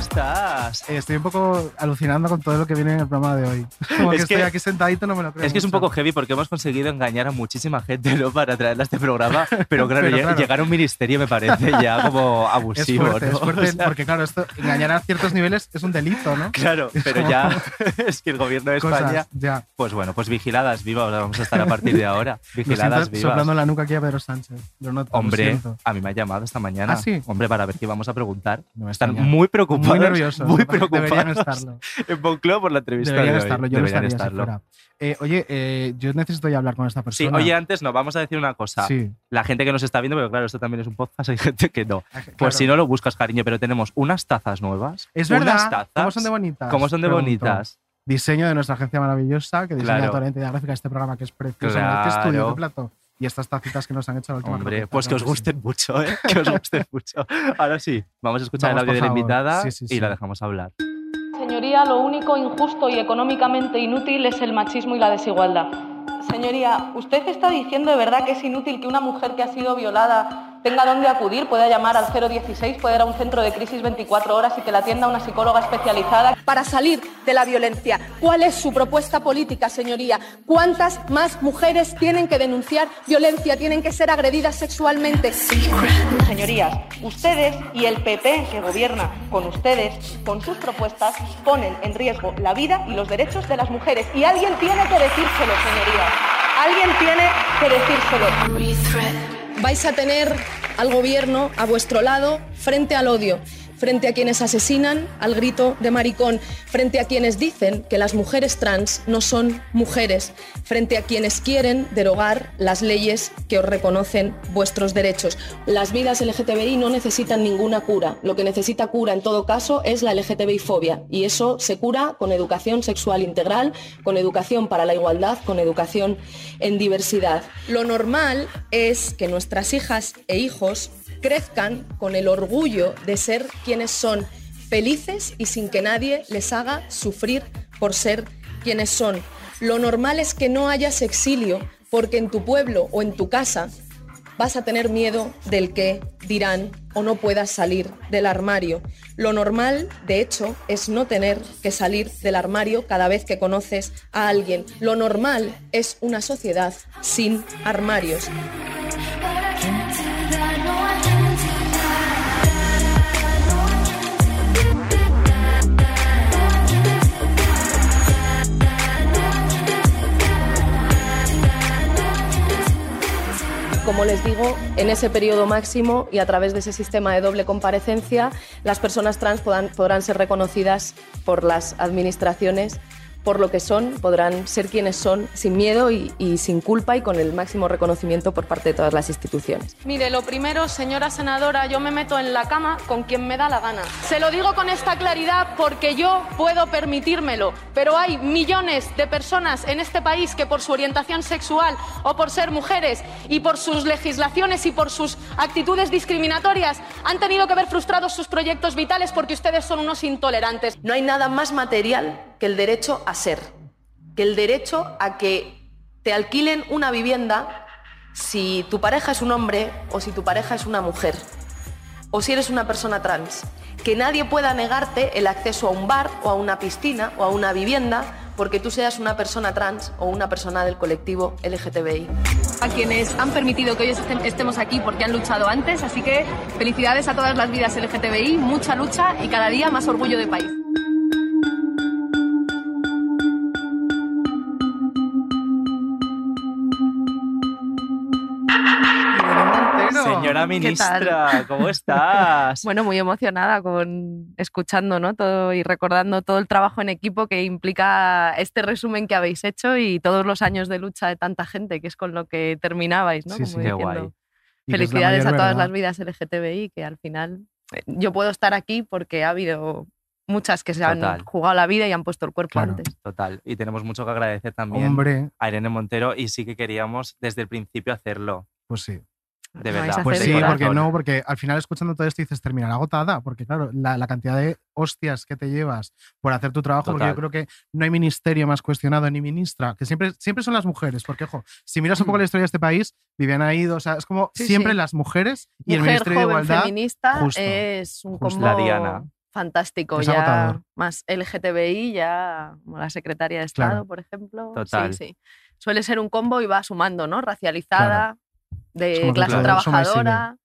Viva, ¿cómo estás? Eh, Estoy un poco alucinando con todo lo que viene en el programa de hoy. Como Es que estoy aquí sentadito, no me lo creo. Es que es un poco heavy porque hemos conseguido engañar a muchísima gente ¿no? para traerla a este programa, pero claro, Pero lle- claro. llegar a un ministerio me parece ya como Es abusivo, fuerte, ¿no? es fuerte, O sea, porque claro, esto, engañar a ciertos niveles es un delito, ¿no? Claro, Es pero como- ya es que el gobierno de Cosas, España, ya. pues bueno, pues vigiladas vivas vamos a estar a partir de ahora. Me Vigiladas soplando vivas. la nuca aquí a Pedro Sánchez. Hombre, a mí me ha llamado esta mañana. ¿Ah, sí? Hombre, para ver qué vamos a preguntar. No me Están muy preocupados. Muy nerviosos. Muy Deberían preocupados. estarlo. En Moncloa por la entrevista Deberían de hoy. estarlo. Yo Deberían estaría si estarlo. fuera. Eh, oye, eh, yo necesito ya hablar con esta Sí, persona. oye, antes no, vamos a decir una cosa. Sí. La gente que nos está viendo, pero claro, esto también es un podcast, hay gente que no. Claro. Pues si no lo buscas, cariño, pero tenemos unas tazas nuevas. Es unas verdad. tazas. ¿Cómo son de bonitas? ¿Cómo son de Pregunto. bonitas? Diseño de nuestra agencia maravillosa que diseña Claro. toda la identidad gráfica de este programa que es precioso. Claro. ¿Qué estudio, qué plato? Y estas tacitas que nos han hecho la última Hombre, pues que os sí. gusten mucho, ¿eh? Que os gusten mucho. Ahora sí, vamos a escuchar Vamos, el audio de la invitada Sí, sí, y la dejamos hablar. Señoría, lo único injusto y económicamente inútil es el machismo y la desigualdad. Señoría, ¿usted está diciendo de verdad que es inútil que una mujer que ha sido violada tenga dónde acudir, pueda llamar al 016, pueda ir a un centro de crisis 24 horas y que la atienda una psicóloga especializada? para salir de la violencia. ¿Cuál es su propuesta política, señoría? ¿Cuántas más mujeres tienen que denunciar violencia, tienen que ser agredidas sexualmente? Señorías, ustedes y el PP que gobierna con ustedes, con sus propuestas, ponen en riesgo la vida y los derechos de las mujeres. Y alguien tiene que decírselo, señorías. Alguien tiene que decírselo. Vais a tener al gobierno a vuestro lado frente al odio, frente a quienes asesinan al grito de maricón, frente a quienes dicen que las mujeres trans no son mujeres, frente a quienes quieren derogar las leyes que os reconocen vuestros derechos. Las vidas LGTBI no necesitan ninguna cura. Lo que necesita cura en todo caso es la LGTBI fobia y eso se cura con educación sexual integral, con educación para la igualdad, con educación en diversidad. Lo normal es que nuestras hijas e hijos crezcan con el orgullo de ser quienes son, felices y sin que nadie les haga sufrir por ser quienes son. Lo normal es que no hayas exilio porque en tu pueblo o en tu casa vas a tener miedo del que dirán o no puedas salir del armario. Lo normal, de hecho, es no tener que salir del armario cada vez que conoces a alguien. Lo normal es una sociedad sin armarios. Como les digo, en ese periodo máximo y a través de ese sistema de doble comparecencia, las personas trans podrán, podrán ser reconocidas por las administraciones por lo que son, podrán ser quienes son sin miedo y, y sin culpa y con el máximo reconocimiento por parte de todas las instituciones. Mire, lo primero, señora senadora, yo me meto en la cama con quien me da la gana. Se lo digo con esta claridad porque yo puedo permitírmelo, pero hay millones de personas en este país que por su orientación sexual o por ser mujeres y por sus legislaciones y por sus actitudes discriminatorias han tenido que ver frustrados sus proyectos vitales porque ustedes son unos intolerantes. No hay nada más material que el derecho a ser, que el derecho a que te alquilen una vivienda si tu pareja es un hombre o si tu pareja es una mujer, o si eres una persona trans. Que nadie pueda negarte el acceso a un bar o a una piscina o a una vivienda porque tú seas una persona trans o una persona del colectivo LGTBI. a quienes han permitido que hoy estem- estemos aquí porque han luchado antes, así que felicidades a todas las vidas LGTBI, mucha lucha y cada día más orgullo de país. Señora ministra, ¿cómo estás? Bueno, muy emocionada con escuchando, ¿no? Todo y recordando todo el trabajo en equipo que implica este resumen que habéis hecho y todos los años de lucha de tanta gente, que es con lo que terminabais, ¿no? Sí, Como sí. Qué diciendo, guay. Felicidades a todas verdad. las vidas LGTBI, que al final eh, yo puedo estar aquí porque ha habido muchas que se han Total. jugado la vida y han puesto el cuerpo Claro. antes. Total. Y tenemos mucho que agradecer también Hombre, a Irene Montero y sí que queríamos desde el principio hacerlo. pues sí. De verdad. Pues sí, de corazón. porque no, porque al final escuchando todo esto dices terminar agotada, porque claro, la, la cantidad de hostias que te llevas por hacer tu trabajo, porque yo creo que no hay ministerio más cuestionado ni ministra, que siempre, siempre son las mujeres, porque ojo, si miras un poco la historia de este país, Viviana Ido, o sea, es como Sí, siempre sí. las mujeres y el Mujer Ministerio de joven Igualdad. feminista justo, es un justo. combo La Diana. fantástico. Es ya agotador. más LGTBI, ya como la secretaria de Estado, Claro. por ejemplo. Total. Sí, sí. Suele ser un combo y va sumando, ¿no? Racializada, de clase claro, trabajadora.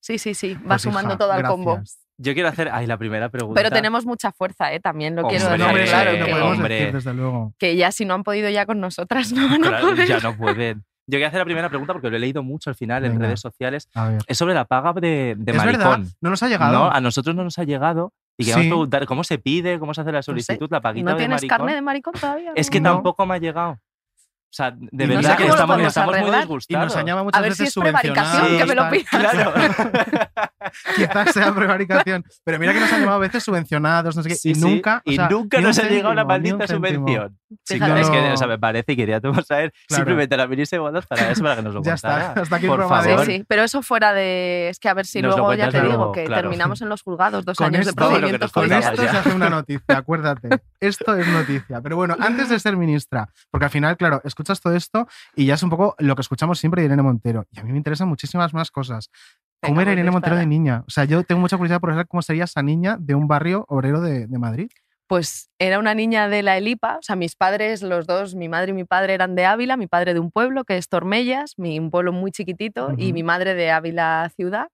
Sí, sí, sí. Va Pues, sumando hija, todo al combo. Yo quiero hacer, ay, la primera pregunta. Pero tenemos mucha fuerza, ¿eh? También lo Hombre, quiero dejar hombre, claro. que- hombre. decir, desde luego. que ya si no han podido ya con nosotras, no van a Claro, poder. ya no pueden. Yo quiero hacer la primera pregunta porque lo he leído mucho al final en redes sociales. A. Es sobre la paga de, de es maricón. verdad, no nos ha llegado. No, a nosotros no nos ha llegado. Y queremos Sí. preguntar cómo se pide, cómo se hace la solicitud, la paguita ¿No de tienes carne de maricón todavía? Es que No. tampoco me ha llegado. O sea, de Y no verdad sé que estamos, estamos muy arreglar. y disgustados. nos han llamado muchas A ver veces si es prevaricación, subvencionados, que me lo tal. pidas. Claro. Quizás sea prevaricación. Pero mira que nos han llamado a veces subvencionados, no sé qué. Sí, y sí, nunca. o y sea, nunca ni un nos ha llegado la maldita subvención. Sí, Fíjate. es que, No. o sea, me parece y queríamos saber Claro. simplemente la ministra de Igualdad para eso, para que nos lo Ya contara. está, hasta aquí Por de favor. Sí, sí, pero eso fuera de. Es que a ver si Nos luego ya te luego, digo que claro. terminamos en los juzgados, dos Con años de esto- que procedimientos Con esto ya. se hace una noticia, acuérdate. Esto es noticia. Pero bueno, antes de ser ministra, porque al final, claro, escuchas todo esto y ya es un poco lo que escuchamos siempre de Irene Montero. Y a mí me interesan muchísimas más cosas. ¿Cómo era pues Irene Montero de niña? O sea, yo tengo mucha curiosidad por saber cómo sería esa niña de un barrio obrero de, de Madrid. Pues era una niña de la Elipa, o sea, mis padres, los dos, mi madre y mi padre eran de Ávila, mi padre de un pueblo que es Tormellas, mi, un pueblo muy chiquitito, y mi madre de Ávila ciudad.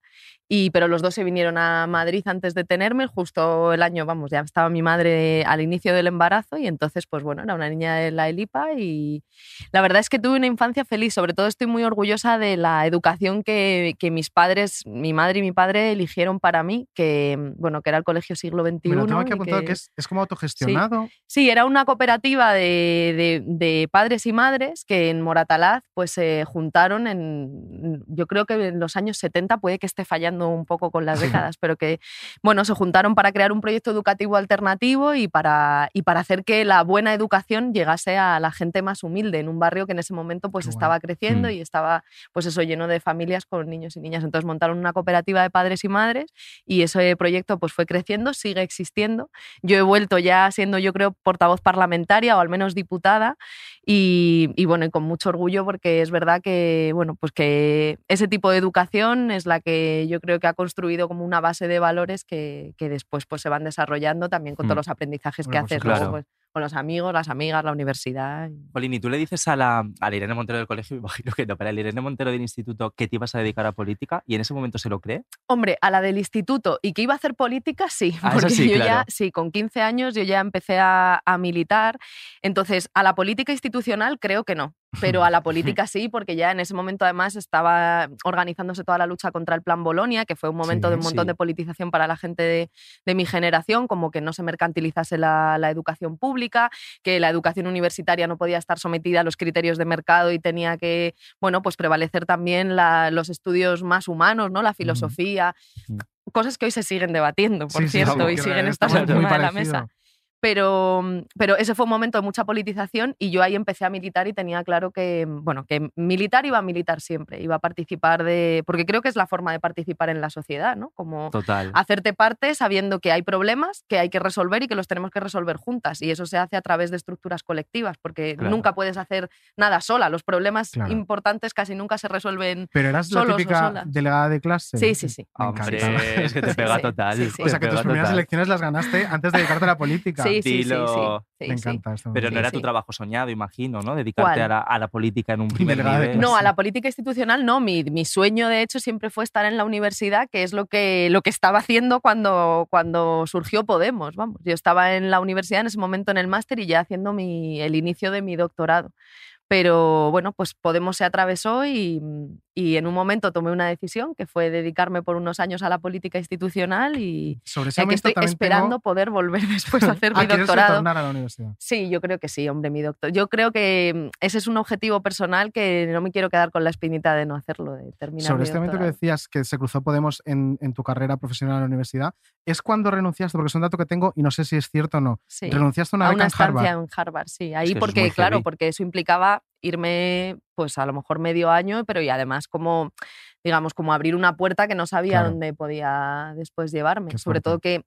Y, pero los dos se vinieron a Madrid antes de tenerme, justo el año, vamos, ya estaba mi madre al inicio del embarazo y entonces, pues bueno, era una niña de la Elipa y la verdad es que tuve una infancia feliz, sobre todo estoy muy orgullosa de la educación que, que mis padres, mi madre y mi padre eligieron para mí, que, bueno, que era el Colegio Siglo XXI. Me lo tengo que- que es, es como autogestionado. Sí, era una cooperativa de, de- de padres y madres que en Moratalaz pues se juntaron en, yo creo que en los años 70, puede que esté fallando un poco con las décadas, pero que, bueno, se juntaron para crear un proyecto educativo alternativo y para, y para hacer que la buena educación llegase a la gente más humilde en un barrio que en ese momento pues Qué estaba creciendo Mm. y estaba pues eso lleno de familias con niños y niñas. Entonces montaron una cooperativa de padres y madres y ese proyecto pues fue creciendo, sigue existiendo. Yo he vuelto ya siendo, yo creo, portavoz parlamentaria o al menos diputada y, y, bueno, y con mucho orgullo porque es verdad que, bueno, pues que ese tipo de educación es la que yo creo que ha construido como una base de valores que, que después pues se van desarrollando también con Mm. todos los aprendizajes que por haces luego, pues, con los amigos, las amigas, la universidad. ¿y tú le dices a la, a la Irene Montero del colegio, me imagino que no, pero a la Irene Montero del instituto que te ibas a dedicar a política y en ese momento se lo cree? Hombre, a la del instituto y que iba a hacer política, sí. Ah, Porque sí, yo claro. ya, sí, con 15 años yo ya empecé a, a militar. Entonces, a la política institucional creo que no. Pero a la política sí, porque ya en ese momento además estaba organizándose toda la lucha contra el Plan Bolonia, que fue un momento Sí, de un montón sí. de politización para la gente de, de mi generación, como que no se mercantilizase la, la educación pública, que la educación universitaria no podía estar sometida a los criterios de mercado y tenía que, bueno, pues prevalecer también la- los estudios más humanos, ¿no? La filosofía, Ujú. cosas que hoy se siguen debatiendo, por Sí, cierto, y siguen esto estando es muy encima de la mesa. Pero, pero ese fue un momento de mucha politización y yo ahí empecé a militar y tenía claro que, bueno, que militar iba a militar siempre, iba a participar de... Porque creo que es la forma de participar en la sociedad, ¿no? Como Total. hacerte parte sabiendo que hay problemas que hay que resolver y que los tenemos que resolver juntas. Y eso se hace a través de estructuras colectivas, porque Claro. nunca puedes hacer nada sola. Los problemas Claro. importantes casi nunca se resuelven. Pero eras Solos típica delegada de clase. Sí, sí, sí. Me Hombre, es que te pega sí, total. sí, sí. O sea, que tus primeras total. elecciones las ganaste antes de dedicarte a la política. Sí, sí, sí, sí, Me encanta esto. Pero no era tu sí. trabajo soñado, imagino, ¿no? Dedicarte a la, a la política en un primer nivel. No, a la política institucional no. Mi, mi sueño, de hecho, siempre fue estar en la universidad, que es lo que, lo que estaba haciendo cuando, cuando surgió Podemos. Vamos, yo estaba en la universidad en ese momento en el máster y ya haciendo mi, el inicio de mi doctorado. Pero bueno, pues Podemos se atravesó y, y en un momento tomé una decisión que fue dedicarme por unos años a la política institucional y Sobre ese momento estoy esperando tengo- poder volver después a hacer Ah, mi ¿quieres doctorado. retornar a la universidad? Sí, yo creo que sí, hombre, mi doctor. Yo creo que mm, ese es un objetivo personal que no me quiero quedar con la espinita de no hacerlo, de terminar Sobre mi este momento que decías que se cruzó Podemos en, en tu carrera profesional en la universidad, ¿es cuando renunciaste? Porque es un dato que tengo y no sé si es cierto o no. Sí. Renunciaste a una a beca una en estancia Harvard. en Harvard, sí. que Ahí porque, claro, heavy. porque eso implicaba irme, pues a lo mejor medio año, pero y además como, digamos, como abrir una puerta que no sabía Claro. dónde podía después llevarme. Qué Sobre fuerte. todo que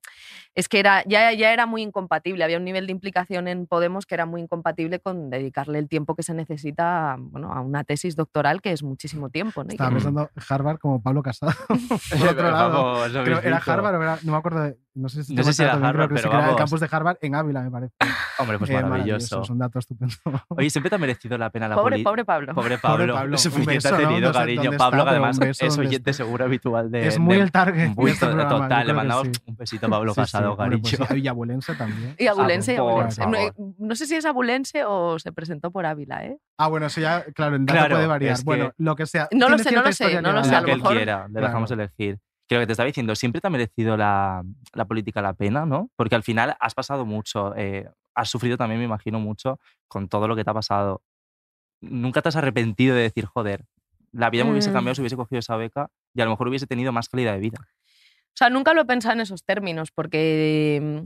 es que era, ya, ya era muy incompatible, había un nivel de implicación en Podemos que era muy incompatible con dedicarle el tiempo que se necesita bueno, a una tesis doctoral, que es muchísimo tiempo. ¿no? Y que- Estaba pensando Harvard como Pablo Casado. Otro lado. Vamos, Creo- ¿Era. Harvard o era.? No me acuerdo. de- no sé si, No sé si era Harvard, sí pero que era el campus de Harvard en Ávila, me parece. Hombre, pues Eh, maravilloso. Es un dato estupendo. Oye, siempre te ha merecido la pena la pobre, pobre Pablo. Pobre Pablo. Pablo. Suficiente Un beso, tenido, No sé cariño. Pablo, está, pero además beso es oyente seguro habitual de. es muy de- el target. de este programa, total, le que mandamos sí. un besito a Pablo Casado, hombre, cariño. pues y abulense también. Y abulense, Ah, abulense. No, sé si es abulense o se presentó por Ávila, ¿eh? Ah, bueno, eso ya, claro, en Claro, puede variar. que- Bueno, lo que sea. No lo sé, no lo sé, no lo que sé, lo lo que él mejor- quiera, le dejamos elegir. Creo que te estaba diciendo, siempre te ha merecido la, la política la pena, ¿no? Porque al final has pasado mucho, eh, has sufrido también, me imagino, mucho con todo lo que te ha pasado. Nunca te has arrepentido de decir, joder, la vida me hubiese Mm. cambiado si hubiese cogido esa beca y a lo mejor hubiese tenido más calidad de vida. O sea, nunca lo he pensado en esos términos porque mm,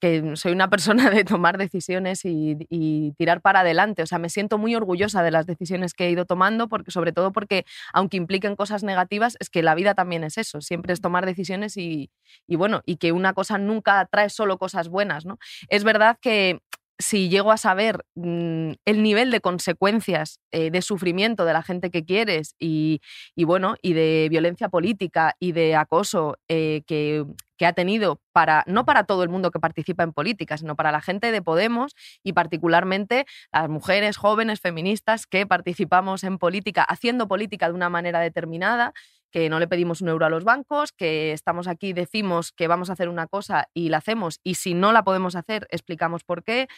que soy una persona de tomar decisiones y, y tirar para adelante. O sea, me siento muy orgullosa de las decisiones que he ido tomando, porque, sobre todo porque, aunque impliquen cosas negativas, es que la vida también es eso. Siempre es tomar decisiones y, y bueno, y que una cosa nunca trae solo cosas buenas, ¿no? Es verdad que si llego a saber mm, el nivel de consecuencias eh, de sufrimiento de la gente que quieres y, bueno, y de violencia política y de acoso eh, que, que ha tenido para, no para todo el mundo que participa en política, sino para la gente de Podemos y particularmente las mujeres jóvenes feministas que participamos en política, haciendo política de una manera determinada, que no le pedimos un euro a los bancos, que estamos aquí, decimos que vamos a hacer una cosa y la hacemos, y si no la podemos hacer, explicamos por qué.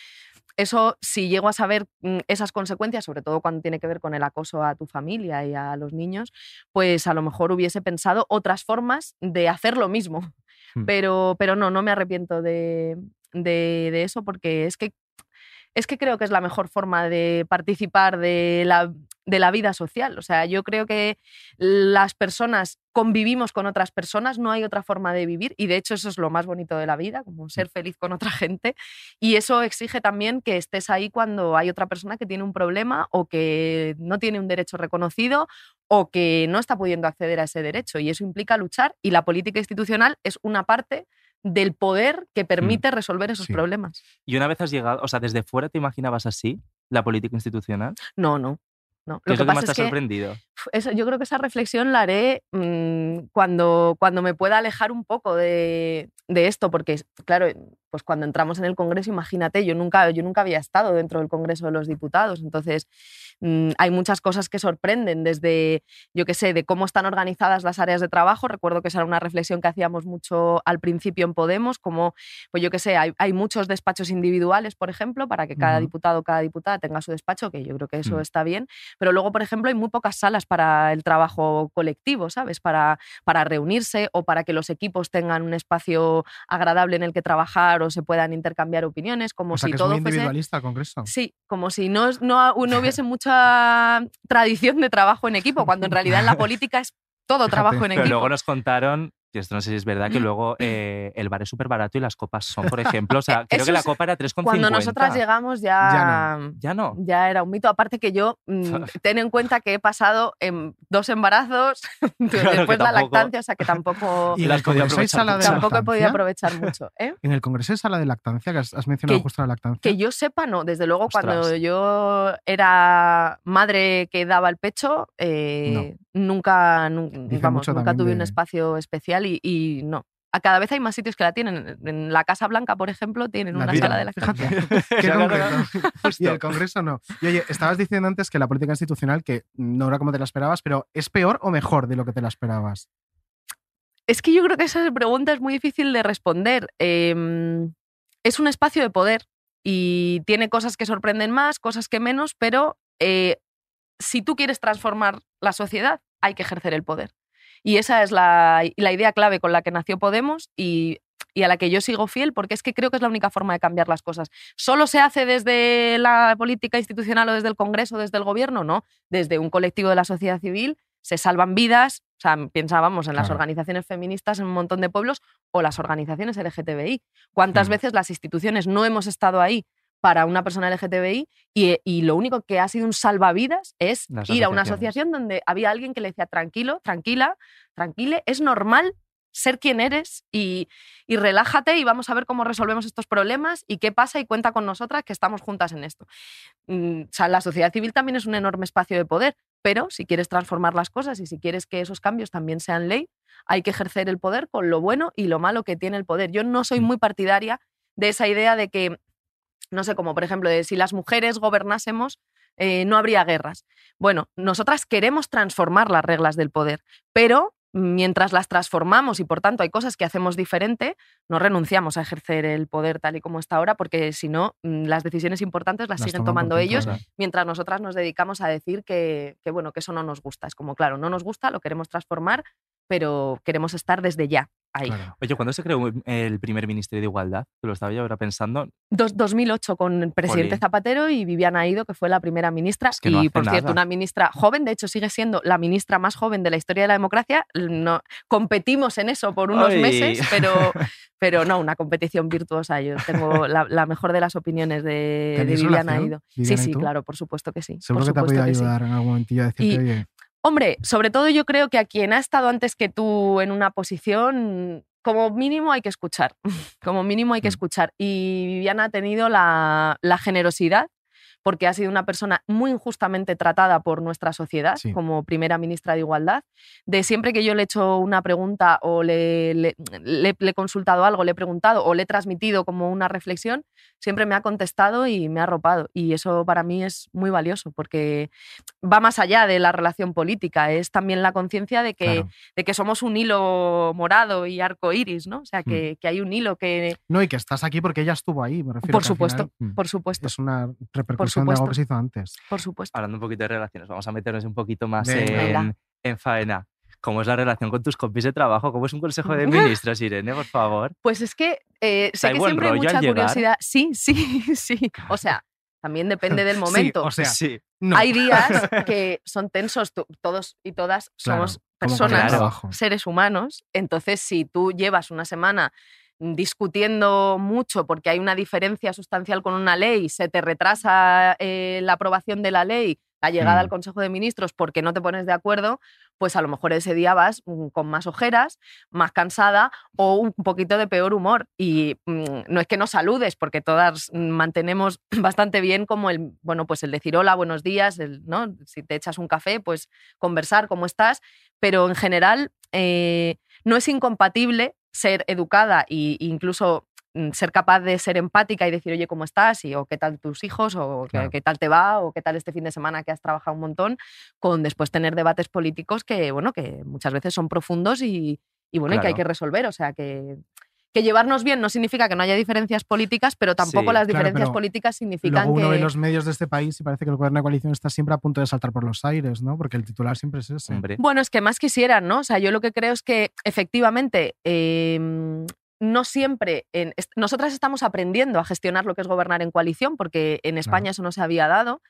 Eso, si llego a saber mm, esas consecuencias, sobre todo cuando tiene que ver con el acoso a tu familia y a los niños, pues a lo mejor hubiese pensado otras formas de hacer lo mismo. Hmm. Pero, pero no, no me arrepiento de, de- de eso porque es que, es que creo que es la mejor forma de participar de la, de la vida social. O sea, yo creo que las personas convivimos con otras personas, no hay otra forma de vivir y de hecho eso es lo más bonito de la vida, como ser feliz con otra gente y eso exige también que estés ahí cuando hay otra persona que tiene un problema o que no tiene un derecho reconocido o que no está pudiendo acceder a ese derecho y eso implica luchar y la política institucional es una parte del poder que permite resolver esos Sí. problemas. Y una vez has llegado, o sea, desde fuera te imaginabas así la política institucional. No, no. No. ¿Qué Lo es que lo que más te ha es que sorprendido? Eso- yo creo que esa reflexión la haré mm, cuando, cuando me pueda alejar un poco de, de esto, porque, claro, pues cuando entramos en el Congreso, imagínate, yo nunca, yo nunca había estado dentro del Congreso de los Diputados, entonces mm, hay muchas cosas que sorprenden, desde, yo qué sé, de cómo están organizadas las áreas de trabajo. Recuerdo que esa era una reflexión que hacíamos mucho al principio en Podemos, como, pues yo qué sé, hay, hay muchos despachos individuales, por ejemplo, para que cada diputado o cada diputada tenga su despacho, que yo creo que eso Mm. está bien, pero luego, por ejemplo, hay muy pocas salas para el trabajo colectivo, ¿sabes? Para, para reunirse o para que los equipos tengan un espacio agradable en el que trabajar o se puedan intercambiar opiniones, como O sea, si que es todo muy fuese... individualista el Congreso. Sí, como si no, no, no hubiese mucha tradición de trabajo en equipo, cuando en realidad en la política es todo trabajo en Pero equipo. luego nos contaron, y esto no sé si es verdad, que luego eh, el bar es súper barato y las copas son, por ejemplo, o sea, creo Eso que la copa era 3,50. Cuando nosotras llegamos ya, Ya no. ya era un mito. Aparte que yo, mm, ten en cuenta que he pasado en dos embarazos, después la tampoco- lactancia, o sea que tampoco, Y las podía aprovechar de tampoco he podido aprovechar mucho. ¿eh? En el Congreso hay sala de lactancia, que has, mencionado Que- justo la lactancia. Que yo sepa, no. Desde luego, cuando yo era madre que daba el pecho, eh, nunca, vamos, nunca tuve de- un espacio especial y, y no. A cada vez hay más sitios que la tienen. En la Casa Blanca, por ejemplo, tienen La una vida, sala de fíjate. Qué. Y el Congreso no. Y oye, estabas diciendo antes que la política institucional, que no era como te la esperabas, pero ¿es peor o mejor de lo que te la esperabas? Es que yo creo que esa pregunta es muy difícil de responder. Em, es un espacio de poder y tiene cosas que sorprenden más, cosas que menos, pero eh, si tú quieres transformar la sociedad hay que ejercer el poder. Y esa es la, la idea clave con la que nació Podemos y y a la que yo sigo fiel porque es que creo que es la única forma de cambiar las cosas. ¿Solo se hace desde la política institucional o desde el Congreso o desde el Gobierno? No, desde un colectivo de la sociedad civil se salvan vidas, o sea, pensábamos en las organizaciones feministas en un montón de pueblos o las organizaciones LGTBI. ¿Cuántas Mm. veces las instituciones no hemos estado ahí para una persona LGTBI y, y lo único que ha sido un salvavidas es ir a una asociación donde había alguien que le decía tranquilo, tranquila, tranquile, es normal ser quien eres y, y relájate y vamos a ver cómo resolvemos estos problemas y qué pasa y cuenta con nosotras que estamos juntas en esto. Mm, o sea, la sociedad civil también es un enorme espacio de poder, pero si quieres transformar las cosas y si quieres que esos cambios también sean ley, hay que ejercer el poder con lo bueno y lo malo que tiene el poder. Yo no soy Mm. muy partidaria de esa idea de que, no sé, como por ejemplo, de si las mujeres gobernásemos, eh, no habría guerras. Bueno, nosotras queremos transformar las reglas del poder, pero mientras las transformamos y por tanto hay cosas que hacemos diferente, no renunciamos a ejercer el poder tal y como está ahora, porque si no, mm, las decisiones importantes las, Las siguen tomando ellos, mientras nosotras nos dedicamos a decir que, que, bueno, que eso no nos gusta. Es como, claro, no nos gusta, lo queremos transformar, pero queremos estar desde ya ahí. Claro. Oye, ¿cuándo se creó el primer Ministerio de Igualdad? Que lo estaba yo ahora pensando. Dos- 2008 con el presidente Jolín. Zapatero y Viviana Aido, que fue la primera ministra. Es que no y por cierto, una ministra joven, de hecho sigue siendo la ministra más joven de la historia de la democracia. No, competimos en eso por unos Ay. meses, pero, pero no, una competición virtuosa. Yo tengo la, la mejor de las opiniones de, de ¿Tenéis Viviana relación, Aido. Sí, Viviana sí, claro, por supuesto que sí. Seguro por que te ha podido sí. ayudar en algún momentillo a decirte, Y- oye, Hombre, sobre todo yo creo que a quien ha estado antes que tú en una posición, como mínimo hay que escuchar, como mínimo hay que Mm. escuchar. Y Viviana ha tenido la, la generosidad, porque ha sido una persona muy injustamente tratada por nuestra sociedad Sí. como primera ministra de Igualdad, de siempre que yo le he hecho una pregunta o le, le- le- le he consultado algo, le he preguntado o le he transmitido como una reflexión, siempre me ha contestado y me ha arropado. Y eso para mí es muy valioso, porque va más allá de la relación política, es también la conciencia de que, claro. de que somos un hilo morado y arco iris, ¿no? O sea, Hmm. que, que hay un hilo que, No, y que estás aquí porque ella estuvo ahí, me refiero. por supuesto, final, mm, por supuesto, Es una repercusión de algo que se hizo antes. por supuesto. Hablando un poquito de relaciones, vamos a meternos un poquito más en, en faena. ¿Cómo es la relación con tus compis de trabajo? ¿Cómo es un consejo de ministros, Irene, por favor? Pues es que eh, sé ¿Hay que siempre hay mucha curiosidad. Sí, sí, sí. O sea, también depende del momento. Sí, o sea, sí. no. Hay días que son tensos, tú- todos y todas somos personas, seres humanos. Entonces, si tú llevas una semana discutiendo mucho porque hay una diferencia sustancial con una ley, se te retrasa eh, la aprobación de la ley, la llegada Mm. al Consejo de Ministros porque no te pones de acuerdo, pues a lo mejor ese día vas mm, con más ojeras, más cansada o un poquito de peor humor. Y mm, no es que no saludes, porque todas mm, mantenemos bastante bien como el, bueno, pues el decir hola, buenos días, el, ¿no? Si te echas un café, pues conversar, cómo estás, pero en general eh, no es incompatible ser educada e incluso mm, ser capaz de ser empática y decir, oye, ¿cómo estás? Y, o qué tal tus hijos, o qué- Claro. qué, tal te va, o qué tal este fin de semana que has trabajado un montón, con después tener debates políticos que, bueno, que muchas veces son profundos y, y bueno, y que hay que resolver. O sea, que, que llevarnos bien no significa que no haya diferencias políticas, pero tampoco Sí, las diferencias políticas significan Luego uno que... ve los medios de este país y parece que el gobierno de coalición está siempre a punto de saltar por los aires, ¿no? Porque el titular siempre es ese. Hombre. Bueno, es que más quisieran, ¿no? O sea, yo lo que creo es que efectivamente eh, no siempre. en- est- nosotras estamos aprendiendo a gestionar lo que es gobernar en coalición, porque en España eso no se había dado.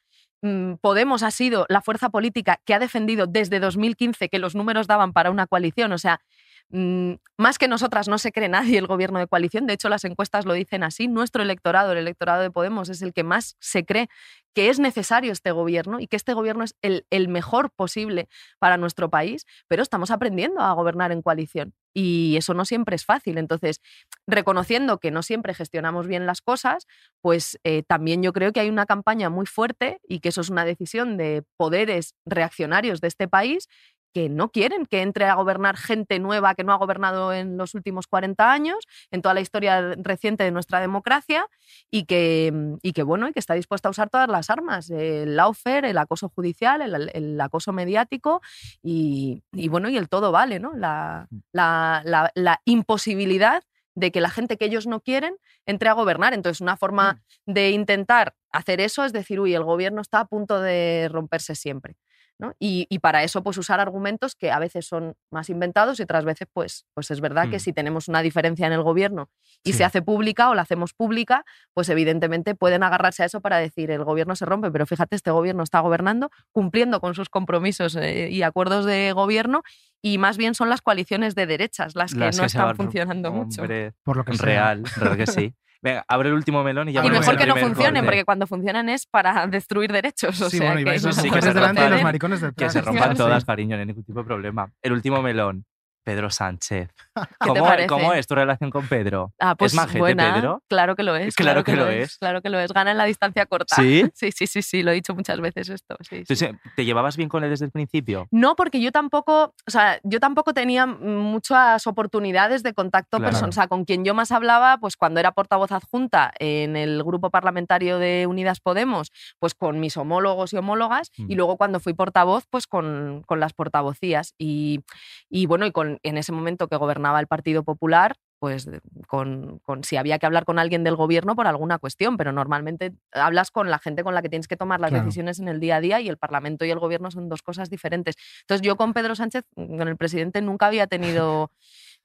Mm, Podemos ha sido la fuerza política que ha defendido desde 2015 que los números daban para una coalición. O sea, más que nosotras no se cree nadie el gobierno de coalición. De hecho, las encuestas lo dicen así. Nuestro electorado, el electorado de Podemos, es el que más se cree que es necesario este gobierno y que este gobierno es el, el mejor posible para nuestro país, pero estamos aprendiendo a gobernar en coalición y eso no siempre es fácil. Entonces, reconociendo que no siempre gestionamos bien las cosas, pues eh, también yo creo que hay una campaña muy fuerte y que eso es una decisión de poderes reaccionarios de este país que no quieren que entre a gobernar gente nueva que no ha gobernado en los últimos 40 años, en toda la historia reciente de nuestra democracia, y que, mm, y que bueno, y que está dispuesta a usar todas las armas, el lawfare, el acoso judicial, el, el acoso mediático y, y bueno, y el todo vale, ¿no? La, la- la- la imposibilidad de que la gente que ellos no quieren entre a gobernar. Entonces, una forma de intentar hacer eso es decir, uy, el gobierno está a punto de romperse siempre. ¿No? Y, y para eso, pues usar argumentos que a veces son más inventados y otras veces, pues, pues es verdad que Mm. si tenemos una diferencia en el gobierno y Sí. se hace pública o la hacemos pública, pues evidentemente pueden agarrarse a eso para decir el gobierno se rompe, pero fíjate, este gobierno está gobernando, cumpliendo con sus compromisos eh, y acuerdos de gobierno y más bien son las coaliciones de derechas las que Las no que están van- funcionando mucho. Por lo que real, verdad que sí. Venga, abre el último melón y ya Y mejor que no funcionen, corte. porque cuando funcionan es para destruir derechos. O Sí, sea bueno, y que los sí que se delante los maricones detrás. Que se rompan todas, cariño, no hay ningún tipo de problema. El último melón, Pedro Sánchez. ¿Cómo, es tu relación con Pedro? Ah, pues ¿Es majete, buena. Pedro? Claro que lo es. Claro que lo es. Claro que lo es. Gana en la distancia corta. ¿Sí? Sí, sí, sí, sí. Lo he dicho muchas veces esto. sí, sí. Entonces, ¿Te llevabas bien con él desde el principio? No, porque yo tampoco, o sea, yo tampoco tenía muchas oportunidades de contacto Claro. personal. O sea, con quien yo más hablaba, pues cuando era portavoz adjunta en el grupo parlamentario de Unidas Podemos, pues con mis homólogos y homólogas, Mm. y luego cuando fui portavoz, pues con, con las portavocías. Y, y bueno, y con, en ese momento que gobernaba el Partido Popular, pues con, con- si había que hablar con alguien del gobierno por alguna cuestión, pero normalmente hablas con la gente con la que tienes que tomar las Claro. decisiones en el día a día y el Parlamento y el gobierno son dos cosas diferentes. Entonces yo con Pedro Sánchez, con el presidente, nunca había tenido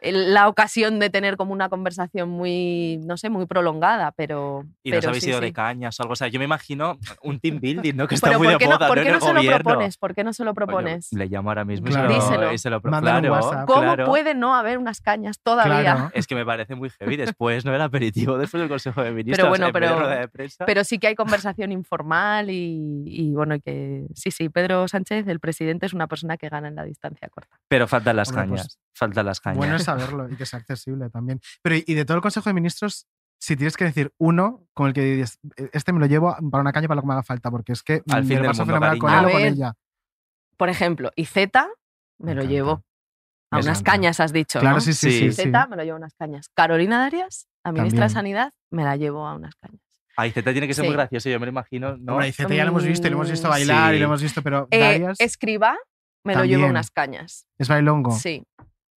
la ocasión de tener como una conversación muy, no sé, muy prolongada, pero... ¿Y pero habéis sí, ido sí. de cañas o algo? O sea, yo me imagino un team building, ¿no? Que está Pero muy ¿por de qué no, moda, ¿por ¿no? qué no se lo propones? ¿Por qué no se lo Coño, propones? le llamo ahora mismo Claro. y se lo, y se lo claro, WhatsApp. ¿Cómo claro. puede no haber unas cañas todavía? Claro. Es que me parece muy heavy. Después, ¿no? El aperitivo después del Consejo de Ministros. Pero bueno, de pero- de prensa. Pero sí que hay conversación informal y, y bueno, que sí, sí, Pedro Sánchez, el presidente, es una persona que gana en la distancia corta. Pero faltan las pues, cañas. faltan las cañas. Bueno saberlo y que sea accesible también. Pero y de todo el Consejo de Ministros, si tienes que decir uno con el que dices, este me lo llevo para una caña para lo que me haga falta, porque es que Al me fin lo del paso fenomenal con él o A con ella. Por ejemplo, y Z me, Me lo llevo a Me unas encanta. cañas, has dicho. Claro, ¿no? sí, sí, Sí. sí. sí. Z me lo llevo a unas cañas. Carolina Darias, la ministra También. de Sanidad, me la llevo a unas cañas. Ay, Z tiene que ser Sí. muy gracioso, yo me lo imagino, ¿no? Y Zeta ya lo hemos visto y lo hemos visto bailar y sí. lo hemos visto, pero Eh, Darias escriba, me lo llevo a También. unas cañas. es bailongo. Sí.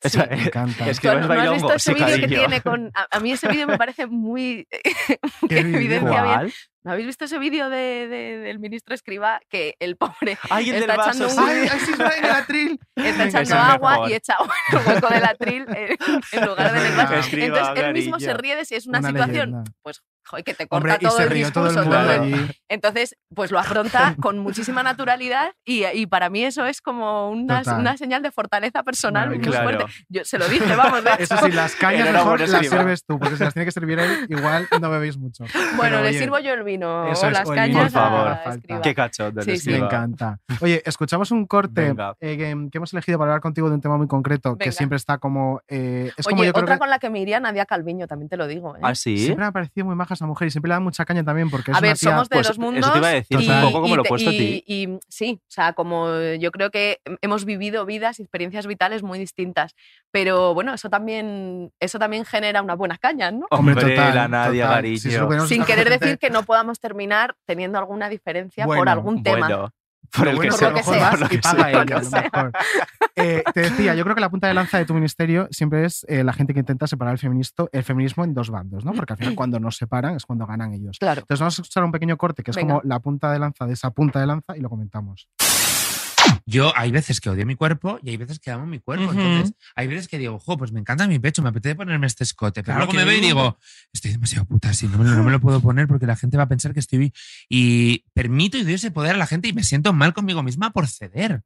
Sí. Me encanta. Es que ¿Tú no no, has visto ese vídeo que tiene con.? A, a mí ese vídeo me parece muy. Evidencia bien. ¿No habéis visto ese vídeo de, de- del ministro Escriba que el pobre Ay, el del está vaso, echando sí. un, está echando es agua mejor. y echa el hueco del atril en, en lugar de Entonces él mismo se ríe de si es una, Una situación, leyenda. pues, joder, que te corta Hombre, y todo se el rió todo el discurso. mundo todo. allí. Entonces, pues lo afronta con muchísima naturalidad y, y para mí eso es como una, una señal de fortaleza personal muy. Claro. fuerte. Yo se lo dije, vamos, de Eso sí, las cañas mejor las sirves tú, porque si las tiene que servir él, igual no bebéis mucho. Bueno, Pero, le oye, sirvo yo el vino eso o es, las cañas por favor, a. Qué cachondo. el Sí, sí. Me encanta. Oye, escuchamos un corte eh, que, que hemos elegido para hablar contigo de un tema muy concreto, que siempre está como... eh, es como Oye, creo otra que con la que me iría Nadia Calviño, también te lo digo. ¿eh? ¿Ah, sí? siempre me ha parecido muy maja esa mujer y siempre le da mucha caña también porque es A ver, una tía... somos de Pues dos eso mundos. te iba a decir, un poco como lo he puesto a y- ti. y sí, o sea, como yo creo que hemos vivido vidas y experiencias vitales muy distintas. Pero bueno, eso también, eso también genera unas buenas cañas, ¿no? Hombre, total, la Nadia total. Si Sin querer decir que no podamos terminar teniendo alguna diferencia por algún tema. Bueno, por el que sea. y paga Lo mejor. Eh, te decía, yo creo que la punta de lanza de tu ministerio siempre es eh, la gente que intenta separar el, feministo, el feminismo en dos bandos, ¿no? Porque al final cuando nos separan es cuando ganan ellos. Claro. Entonces vamos a escuchar un pequeño corte que es Venga. como la punta de lanza de esa punta de lanza y lo comentamos. Yo hay veces que odio mi cuerpo y hay veces que amo mi cuerpo. Ujú. Entonces, hay veces que digo, jo, pues me encanta mi pecho, me apetece ponerme este escote. Pero Claro, luego me que veo y no. digo, estoy demasiado puta así, no me, lo, no me lo puedo poner porque la gente va a pensar que estoy. Y permito y doy ese poder a la gente y me siento mal conmigo misma por ceder.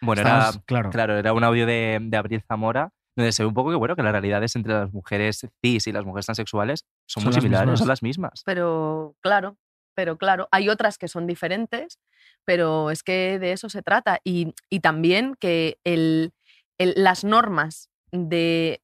Bueno, era, claro. claro, era un audio de, de Abril Zamora donde se ve un poco que, bueno, que las realidades entre las mujeres cis y las mujeres transexuales son, Son muy las similares, mismas. son las mismas. Pero claro, pero claro, hay otras que son diferentes, pero es que de eso se trata. Y, y también que el, el- las normas de,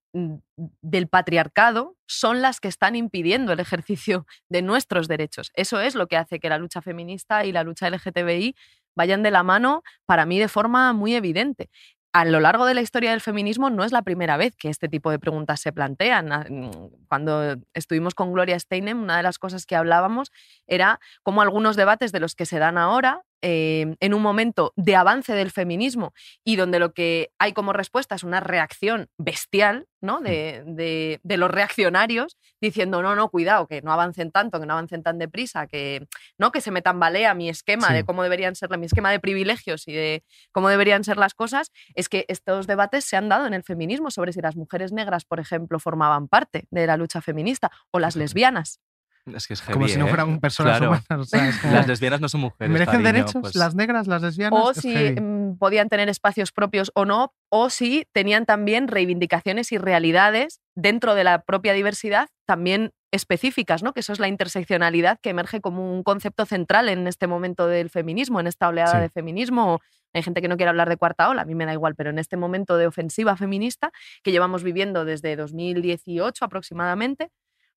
del patriarcado son las que están impidiendo el ejercicio de nuestros derechos. Eso es lo que hace que la lucha feminista y la lucha LGTBI vayan de la mano para mí de forma muy evidente. A lo largo de la historia del feminismo no es la primera vez que este tipo de preguntas se plantean. Ah, mm, Cuando estuvimos con Gloria Steinem, una de las cosas que hablábamos era cómo algunos debates de los que se dan ahora eh, en un momento de avance del feminismo y donde lo que hay como respuesta es una reacción bestial ¿no? Mm. de, de- de los reaccionarios diciendo, no, no, cuidado, que no avancen tanto, que no avancen tan deprisa, que, ¿no? que se me tambalea mi esquema Sí. de cómo deberían ser, mi esquema de privilegios y de cómo deberían ser las cosas, es que estos debates se han dado en el feminismo sobre si las mujeres negras, por ejemplo, formaban parte de la lucha feminista o las lesbianas. Es que es Como si no ¿eh? fueran personas Claro. humanas. o sea, es como- Las lesbianas no son mujeres. ¿Merecen cariño, derechos pues- las negras, las lesbianas? o si heavy. mm, podían tener espacios propios o no, o si tenían también reivindicaciones y realidades dentro de la propia diversidad también específicas, ¿no? Que eso es la interseccionalidad que emerge como un concepto central en este momento del feminismo, en esta oleada Sí. de feminismo. Hay gente que no quiere hablar de cuarta ola, a mí me da igual, pero en este momento de ofensiva feminista que llevamos viviendo desde 2018 aproximadamente,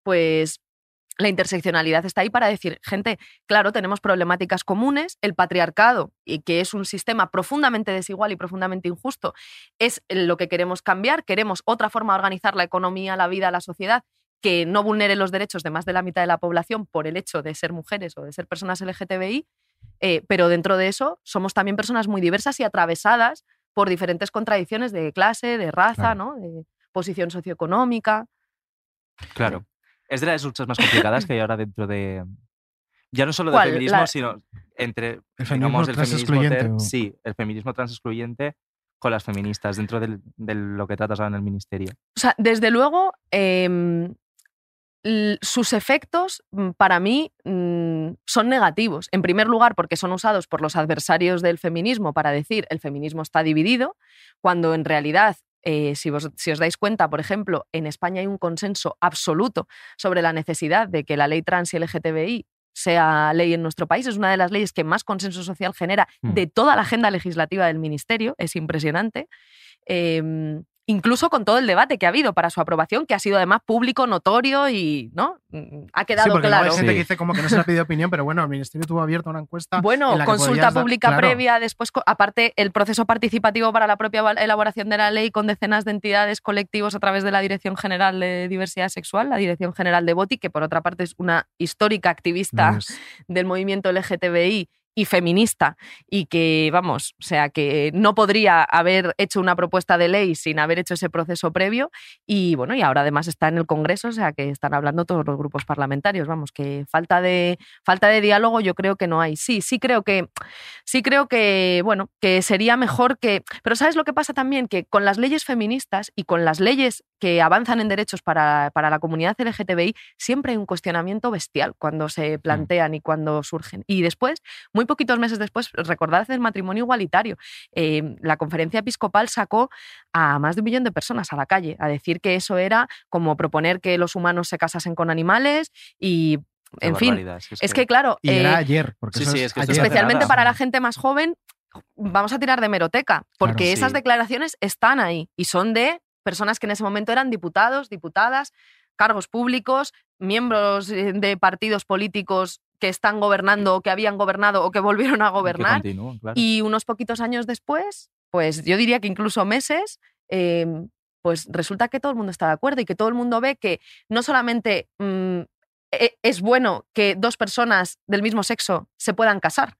pues la interseccionalidad está ahí para decir, gente, claro, tenemos problemáticas comunes, el patriarcado, y que es un sistema profundamente desigual y profundamente injusto, es lo que queremos cambiar, queremos otra forma de organizar la economía, la vida, la sociedad que no vulnere los derechos de más de la mitad de la población por el hecho de ser mujeres o de ser personas LGTBI, eh, pero dentro de eso somos también personas muy diversas y atravesadas por diferentes contradicciones de clase, de raza, Claro. ¿no? de posición socioeconómica. Claro. Es de las luchas más complicadas que hay ahora dentro de. Ya no solo del feminismo, La- sino entre. El feminismo digamos, el trans feminismo excluyente, ter- o- Sí, el feminismo trans excluyente con las feministas, dentro del- de lo que tratas ahora en el ministerio. O sea, desde luego, em, sus efectos mm, para mí mm, son negativos. En primer lugar, porque son usados por los adversarios del feminismo para decir el feminismo está dividido, cuando en realidad, eh, si, vos- si os dais cuenta, por ejemplo, en España hay un consenso absoluto sobre la necesidad de que la ley trans y LGTBI sea ley en nuestro país. Es una de las leyes que más consenso social genera Mm. de toda la agenda legislativa del ministerio. Es impresionante. Em, incluso con todo el debate que ha habido para su aprobación, que ha sido además público, notorio y ¿no? Mm, ha Sí, quedado porque luego claro. hay gente Sí. que dice como que no se le ha pedido opinión, pero bueno, el ministerio tuvo abierta una encuesta. Bueno, en la que consulta dar- pública claro, previa, después, aparte, el proceso participativo para la propia elaboración de la ley con decenas de entidades, colectivos a través de la Dirección General de Diversidad Sexual, la Dirección General de BOTI, que por otra parte es una histórica activista del movimiento LGTBI y feminista y que, vamos, o sea, que no podría haber hecho una propuesta de ley sin haber hecho ese proceso previo y bueno, y ahora además está en el Congreso, o sea, que están hablando todos los grupos parlamentarios, vamos, que falta de falta de diálogo yo creo que no hay. Sí, sí creo que sí creo que, bueno, que sería mejor que, pero ¿sabes lo que pasa también? Que con las leyes feministas y con las leyes que avanzan en derechos para, para la comunidad LGTBI, siempre hay un cuestionamiento bestial cuando se plantean y cuando surgen. Y después, muy poquitos meses después, recordad el matrimonio igualitario. Eh, la conferencia episcopal sacó a más de un millón de personas a la calle a decir que eso era como proponer que los humanos se casasen con animales y, en fin, es que claro, Y era eh, ayer, porque sí, sí, es, que ayer. especialmente para la gente más joven, vamos a tirar de meroteca, porque Claro. esas Sí. declaraciones están ahí y son de personas que en ese momento eran diputados, diputadas, cargos públicos, miembros eh, de partidos políticos que están gobernando o que habían gobernado o que volvieron a gobernar. claro. Y unos poquitos años después, pues yo diría que incluso meses, eh, pues resulta que todo el mundo está de acuerdo y que todo el mundo ve que no solamente mm, e- es bueno que dos personas del mismo sexo se puedan casar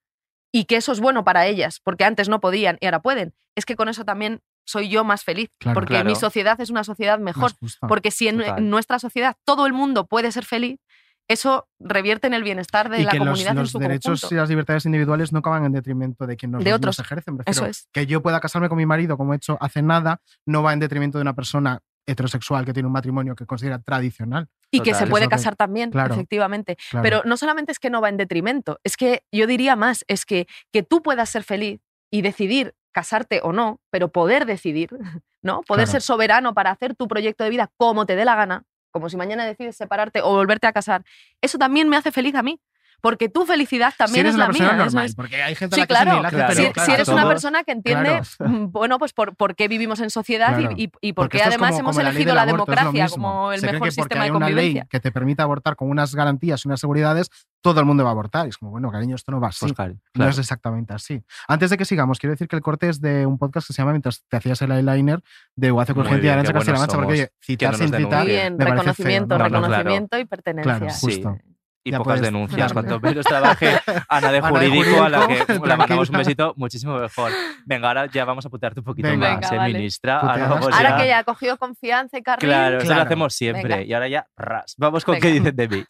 y que eso es bueno para ellas, porque antes no podían y ahora pueden, es que con eso también soy yo más feliz, Claro. porque mi sociedad es una sociedad mejor, porque si en, Total. en nuestra sociedad todo el mundo puede ser feliz, eso revierte en el bienestar de y la que los, comunidad en los su derechos conjunto. y las libertades individuales no acaban en detrimento de quien los, De los otros. ejercen. Eso es. Que yo pueda casarme con mi marido, como he hecho hace nada, no va en detrimento de una persona heterosexual que tiene un matrimonio que considera tradicional. Y que se puede que- casar también, claro, efectivamente. Claro. Pero no solamente es que no va en detrimento, es que yo diría más, es que que tú puedas ser feliz y decidir casarte o no, pero poder decidir, ¿no? Poder Claro. ser soberano para hacer tu proyecto de vida como te dé la gana, como si mañana decides separarte o volverte a casar, eso también me hace feliz a mí, porque tu felicidad si también eres es una la mía. eso normal, es- porque hay gente a Sí, la que claro, si, eres una persona que entiende, mm, bueno, pues por, por qué vivimos en sociedad y- Claro. y, y por Porque qué además como- hemos como elegido la democracia como el Se cree mejor que sistema hay de una convivencia. ley que te permite abortar con unas garantías y unas seguridades, todo el mundo va a abortar. Y es como, bueno, cariño, esto no va así. Pues, claro, No es exactamente así. Antes de que sigamos, quiero decir que el corte es de un podcast que se llama Mientras te hacías el eyeliner de Guace y bien, Arancha Castilla-La Mancha, porque oye, citar sin citar bien, reconocimiento, reconocimiento y pertenencia. Claro, Sí. justo. Y Ya pocas puedes denuncias. darle. Cuanto menos trabaje Ana de Ana de jurídico, a la que jurídico, le mandamos un besito muchísimo mejor. Venga, ahora ya vamos a putearte un poquito Venga. más, Venga, ¿eh, vale. ministra. Ahora, vamos Ahora ya- que ya ha cogido confianza y carril. Claro, eso lo Claro. hacemos siempre. Venga. Y ahora ya, ras. Vamos con Venga. qué dicen de mí.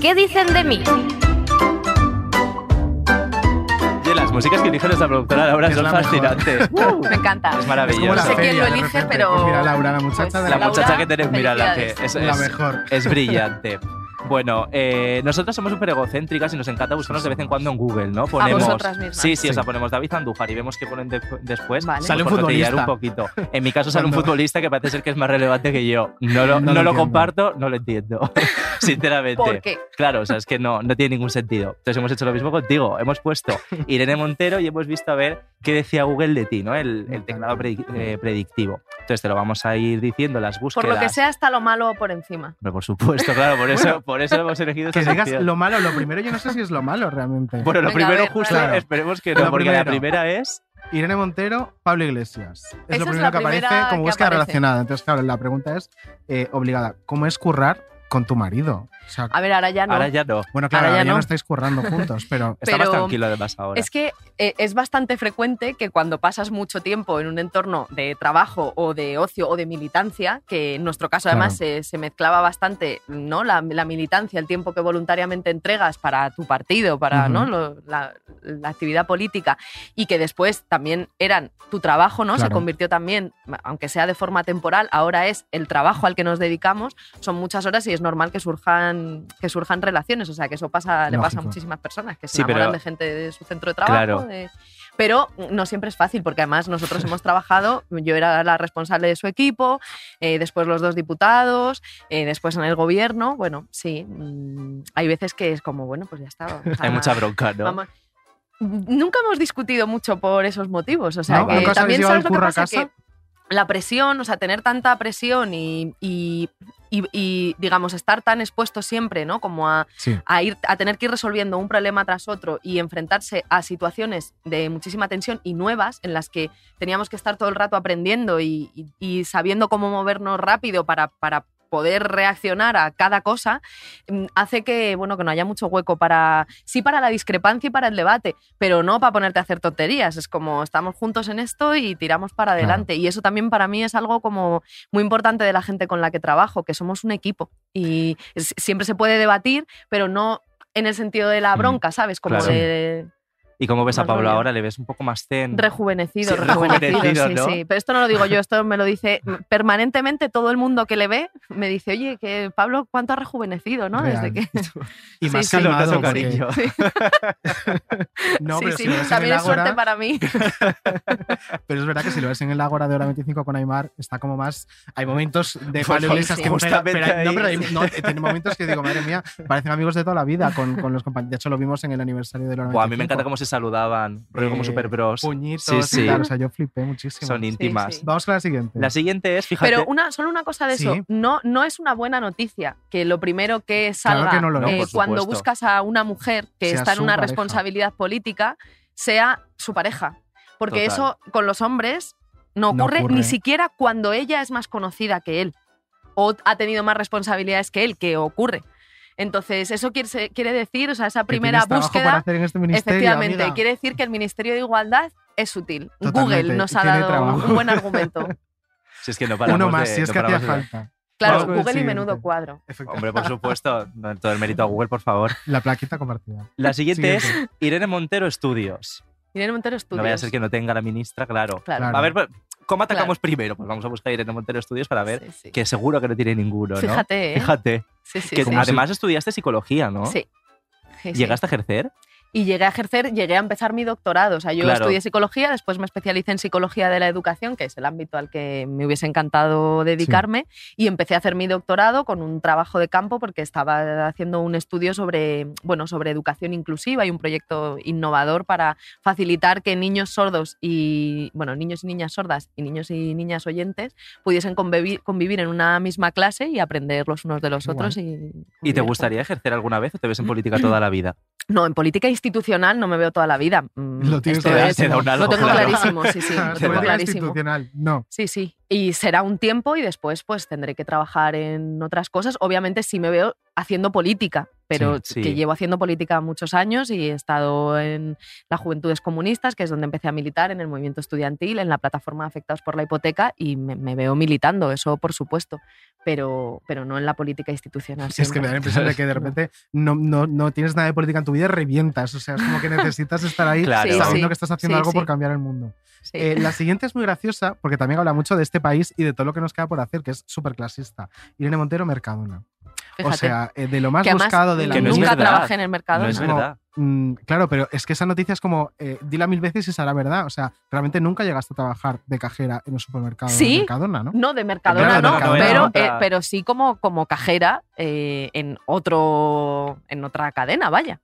¿Qué dicen de mí? Músicas que elige nuestra productora Laura Es son la fascinantes. Me encanta. Es Es como maravilloso. la No sé quién lo elige, pero- Pues mira, Laura, la muchacha Pues de La Laura, muchacha que tenemos, mira, la que es, la es- mejor. es brillante. Bueno, eh, nosotras somos súper egocéntricas y nos encanta buscarnos de vez en cuando en Google, ¿no? Ponemos, vosotras mismas. Sí, sí, o Sí. sea, ponemos David Andújar y vemos que ponen de- después. Vale. pues, Sale un futbolista. un poquito. En mi caso sale un futbolista que parece ser que es más relevante que yo. No lo, No no lo lo comparto, no lo entiendo. Sinceramente. ¿Por qué? Claro, o sea, es que no, no tiene ningún sentido. Entonces hemos hecho lo mismo contigo. Hemos puesto Irene Montero y hemos visto a ver qué decía Google de ti, ¿no? El, el teclado predic- eh, predictivo. Entonces te lo vamos a ir diciendo las Por búsquedas. lo que sea, está lo malo por encima. Hombre, por supuesto, claro, por eso, por eso hemos elegido Que digas sección. lo malo, lo primero yo no sé si es lo malo realmente. Bueno, lo Venga, primero ver, justo, claro. esperemos que no, Lo porque la primero. primera es... Irene Montero, Pablo Iglesias. Es Esa lo primero que aparece como que búsqueda relacionada. Entonces, claro, la pregunta es eh, obligada. ¿Cómo es currar con tu marido? O sea, A ver, ahora ya no. Ahora ya no. bueno, claro, ahora ya ahora ya no no. estáis currando juntos, pero Está más tranquilo además ahora. Es que eh, es bastante frecuente que cuando pasas mucho tiempo en un entorno de trabajo o de ocio o de militancia, que en nuestro caso además se, se mezclaba bastante ¿no? la, la militancia, el tiempo que voluntariamente entregas para tu partido, para. ¿no? Lo- la, la actividad política, y que después también eran tu trabajo, ¿no? Se convirtió también, aunque sea de forma temporal, ahora es el trabajo al que nos dedicamos, son muchas horas y es normal que surjan, que surjan relaciones, o sea que eso pasa, le pasa a muchísimas personas que se Sí, pero- enamoran de gente de su centro de trabajo. Claro. de- pero no siempre es fácil, porque además nosotros hemos trabajado, yo era la responsable de su equipo, eh, después los dos diputados, eh, después en el gobierno. Bueno, sí, mm, hay veces que es como, bueno, pues ya está. Hay mucha bronca, ¿no? vamos- Nunca hemos discutido mucho por esos motivos. O sea, ¿No? que ¿Nunca os habéis también sabes lo que pasa que la presión, o sea, tener tanta presión y, y- y- y, digamos, estar tan expuesto siempre, ¿no? Como a, sí. a, ir, a tener que ir resolviendo un problema tras otro y enfrentarse a situaciones de muchísima tensión y nuevas en las que teníamos que estar todo el rato aprendiendo y, y- y sabiendo cómo movernos rápido para, para poder reaccionar a cada cosa, mm, hace que, bueno, que no haya mucho hueco para, sí para la discrepancia y para el debate, pero no para ponerte a hacer tonterías. Es como estamos juntos en esto y tiramos para Claro. adelante. Y eso también para mí es algo como muy importante de la gente con la que trabajo, que somos un equipo. Y siempre se puede debatir, pero no en el sentido de la Mm, bronca, ¿sabes? Como claro. de ¿Y cómo ves a Pablo ahora? ¿Le ves un poco más zen? rejuvenecido, Sí, rejuvenecido, rejuvenecido, sí, ¿no? sí. Pero esto no lo digo yo, esto me lo dice permanentemente todo el mundo que le ve, me dice, oye, que Pablo, ¿cuánto ha rejuvenecido, no? Desde Real. que... Y más sí. calmado. Cariño. No, sí, pero sí, si lo ves también es suerte Ágora- para mí. Pero es verdad que si lo ves en el Ágora de hora 25 con Aymar, está como más. Hay momentos de Pues Pablo Iglesias sí. que. Pero, pero no, pero hay, no, tiene momentos que digo, madre mía, parecen amigos de toda la vida con, con los compañeros. De hecho, lo vimos en el aniversario de hora 25. Buah, a mí me encanta cómo se saludaban, rollo como Eh, super bros. Puñitos Sí, sí. y tal. O sea, yo flipé muchísimo. Son íntimas. sí. Vamos con la siguiente. La siguiente es, fíjate, Pero una, solo una cosa de eso, no, no es una buena noticia que lo primero que salga que no lo es. eh, No, cuando buscas a una mujer que Sea está en una pareja. responsabilidad política sea su pareja. Porque Total. eso con los hombres no No ocurre, ocurre. ni siquiera cuando ella es más conocida que él o ha tenido más responsabilidades que él, que ocurre. Entonces, eso quiere, decir, o sea, esa primera búsqueda, hacer en este ministerio, efectivamente, amiga. quiere decir que el Ministerio de Igualdad es útil. Totalmente, Google nos ha dado trabajo. un buen argumento. si es que no Uno más, de- si es no que hacía falta. Claro, el Google y menudo cuadro. Hombre, por supuesto, todo el mérito a Google, por favor. La plaquita compartida. La siguiente es. Irene Montero Estudios. Irene Montero Estudios. No vaya a ser que no tenga la ministra, claro. Claro. Claro. A ver, pues, ¿cómo atacamos primero? Pues vamos a buscar a Irene Montero Estudios para ver Sí, sí. que seguro que no tiene ninguno, ¿no? Fíjate, ¿eh? Fíjate. Sí, sí, que sí. además estudiaste psicología, ¿no? Sí. Sí, sí. ¿Llegaste a ejercer? Y llegué a ejercer, llegué a empezar mi doctorado. O sea, yo Claro. estudié psicología, después me especialicé en psicología de la educación, que es el ámbito al que me hubiese encantado dedicarme, y empecé a hacer mi doctorado con un trabajo de campo porque estaba haciendo un estudio sobre, bueno, sobre educación inclusiva y un proyecto innovador para facilitar que niños sordos y, bueno, niños y niñas sordas y niños y niñas oyentes pudiesen convivir, convivir en una misma clase y aprender los unos de los otros. Y, ¿Y te gustaría ejercer alguna vez o te ves en política toda la vida? no, en política institucional no me veo toda la vida. Mm, Lo tienes esto es- clarísimo. Te da un algo, Lo tengo claro. clarísimo, sí, sí. Lo tengo clarísimo. institucional, no. Sí, sí. Y será un tiempo y después pues tendré que trabajar en otras cosas. Obviamente sí me veo haciendo política, pero Sí, sí. que llevo haciendo política muchos años y he estado en las Juventudes Comunistas, que es donde empecé a militar, en el movimiento estudiantil, en la plataforma de Afectados por la Hipoteca y me, me veo militando, eso por supuesto, pero, pero no en la política institucional. Es que me da la impresión de que de repente no, no, no tienes nada de política en tu vida y revientas. O sea, es como que necesitas estar ahí Claro. Sí, sabiendo sí. que estás haciendo Sí, algo por sí. cambiar el mundo. Sí. Eh, la siguiente es muy graciosa porque también habla mucho de este país y de todo lo que nos queda por hacer, que es súper clasista. Irene Montero, Mercadona. O sea, eh, de lo más que buscado de la Que no nunca trabajé en el mercado. No es. Mm, claro, pero es que esa noticia es como, eh, dila mil veces y será verdad. O sea, realmente nunca llegaste a trabajar de cajera en un supermercado Sí. de Mercadona, ¿no? No, de Mercadona Claro, de no, Mercadona pero, eh, pero sí como, como cajera eh, en, otro, en otra cadena, vaya.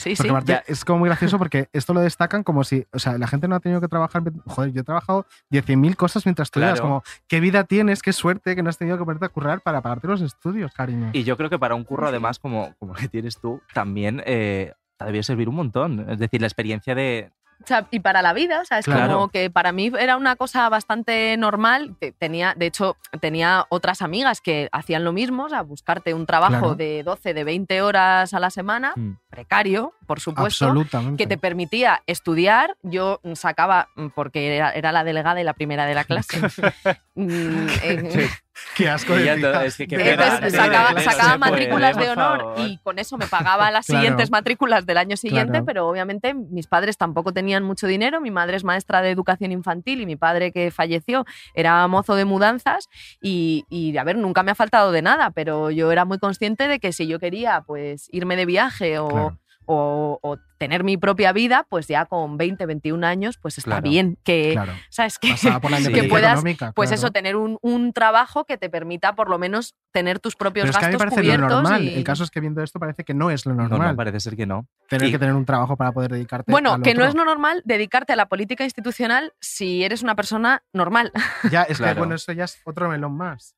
Sí, Porque sí. aparte es como muy gracioso porque esto lo destacan como si, o sea, la gente no ha tenido que trabajar. Joder, yo he trabajado 10.000 cosas mientras estudias. Claro. Como, qué vida tienes, qué suerte que no has tenido que ponerte a currar para pagarte los estudios, cariño. Y yo creo que para un curro, además, como, como que tienes tú, también eh, te debió servir un montón. Es decir, la experiencia de. O sea, y para la vida, o sea, es Claro. como que para mí era una cosa bastante normal. Te- Tenía, de hecho, tenía otras amigas que hacían lo mismo, o sea, buscarte un trabajo Claro. de 12, de 20 horas a la semana, Mm. precario, por supuesto. Absolutamente. que te permitía estudiar. Yo sacaba, mm, porque era, era la delegada y la primera de la clase. mm, en- Qué asco de todo- es que qué pena, entonces sacaba, sacaba se puede, matrículas de honor y con eso me pagaba las Claro. siguientes matrículas del año siguiente, Claro. pero obviamente mis padres tampoco tenían mucho dinero. Mi madre es maestra de educación infantil y mi padre que falleció era mozo de mudanzas y, y, a ver, nunca me ha faltado de nada, pero yo era muy consciente de que si yo quería pues irme de viaje o, Claro. o- o tener mi propia vida, pues ya con 20, 21 años, pues está Claro. bien que, Claro. ¿sabes? Que, por la que puedas, económica. pues claro. eso, tener un, un trabajo que te permita por lo menos tener tus propios Pero es que a mí me gastos parece lo cubiertos. normal. y- El caso es que viendo esto parece que no es lo No, normal. no, parece ser que no. Tener Y- que tener un trabajo para poder dedicarte a Bueno, lo que no es lo normal dedicarte a la política institucional si eres una persona normal. Ya, es que Claro. bueno, eso ya es otro melón más.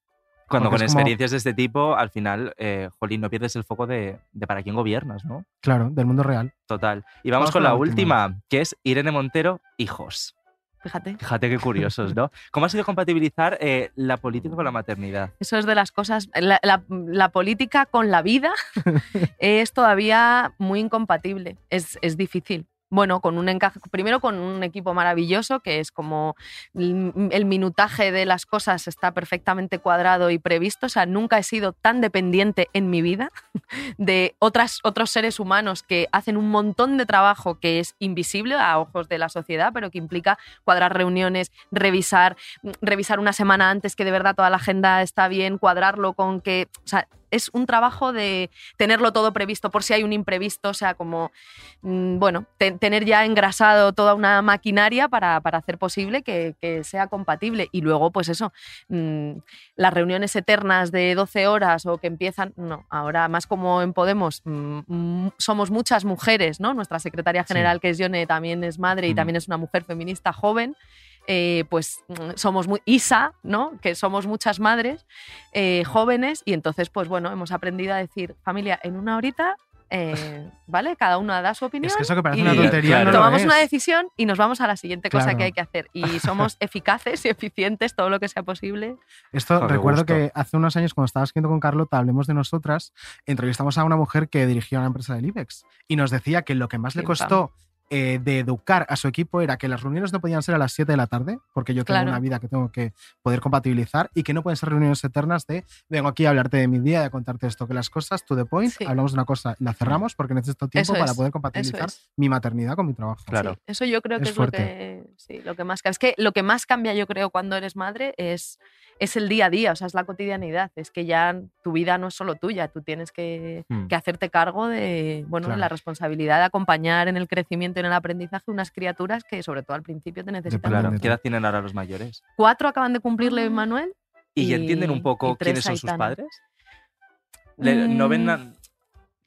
Cuando Porque con es como- experiencias de este tipo, al final, eh, jolín, no pierdes el foco de, de para quién gobiernas, ¿no? Claro, del mundo real. Total. Y vamos, con la última, que es Irene Montero, hijos. Fíjate. Fíjate qué curiosos, ¿no? ¿Cómo ha sido compatibilizar eh, la política con la maternidad? Eso es de las cosas. La, la- la política con la vida es todavía muy incompatible. Es, es difícil. Bueno, con un encaje, primero con un equipo maravilloso, que es como el minutaje de las cosas está perfectamente cuadrado y previsto. O sea, nunca he sido tan dependiente en mi vida de otras, otros seres humanos que hacen un montón de trabajo que es invisible a ojos de la sociedad, pero que implica cuadrar reuniones, revisar, revisar una semana antes que de verdad toda la agenda está bien, cuadrarlo con que. O sea, es un trabajo de tenerlo todo previsto por si hay un imprevisto, o sea, como, mm, bueno, te- tener ya engrasado toda una maquinaria para, para hacer posible que, que sea compatible. Y luego, pues eso, mm, las reuniones eternas de 12 horas o que empiezan, no, ahora más como en Podemos, mm, somos muchas mujeres, ¿no? Nuestra secretaria general, que es Yone, también es madre y Mm. también es una mujer feminista joven. Eh, pues somos muy Isa, ¿no? Que somos muchas madres eh, jóvenes y entonces, pues bueno, hemos aprendido a decir, familia, en una horita, eh, ¿vale? Cada una da su opinión. Es que eso que parece y una tontería Claro. tomamos una decisión y nos vamos a la siguiente cosa Claro. que hay que hacer. Y somos eficaces y eficientes todo lo que sea posible. Esto recuerdo gusto. que hace unos años cuando estabas escribiendo con Carlota, hablemos de nosotras, entrevistamos a una mujer que dirigía una empresa del IBEX y nos decía que lo que más le costó eh, de educar a su equipo era que las reuniones no podían ser a las 7 de la tarde, porque yo tengo Claro. una vida que tengo que poder compatibilizar y que no pueden ser reuniones eternas de vengo aquí a hablarte de mi día, de contarte esto, que las cosas, to the point, Sí. hablamos de una cosa y la cerramos porque necesito tiempo Eso para es, poder compatibilizar es. mi maternidad con mi trabajo. Claro. Sí, eso yo creo que Es es, fuerte. lo que sí, lo que más es que lo que más cambia yo creo cuando eres madre es es el día a día, o sea, es la cotidianidad, es que ya tu vida no es solo tuya, tú tienes que, Mm. que hacerte cargo de, bueno, de Claro. la responsabilidad de acompañar en el crecimiento en el aprendizaje unas criaturas que sobre todo al principio te necesitan. Claro. ¿Qué edad tienen ahora los mayores? Cuatro acaban de cumplirle Manuel. ¿Y, ya entienden un poco tres quiénes son sus Aitana. padres? Le- ¿No ven Mm. na-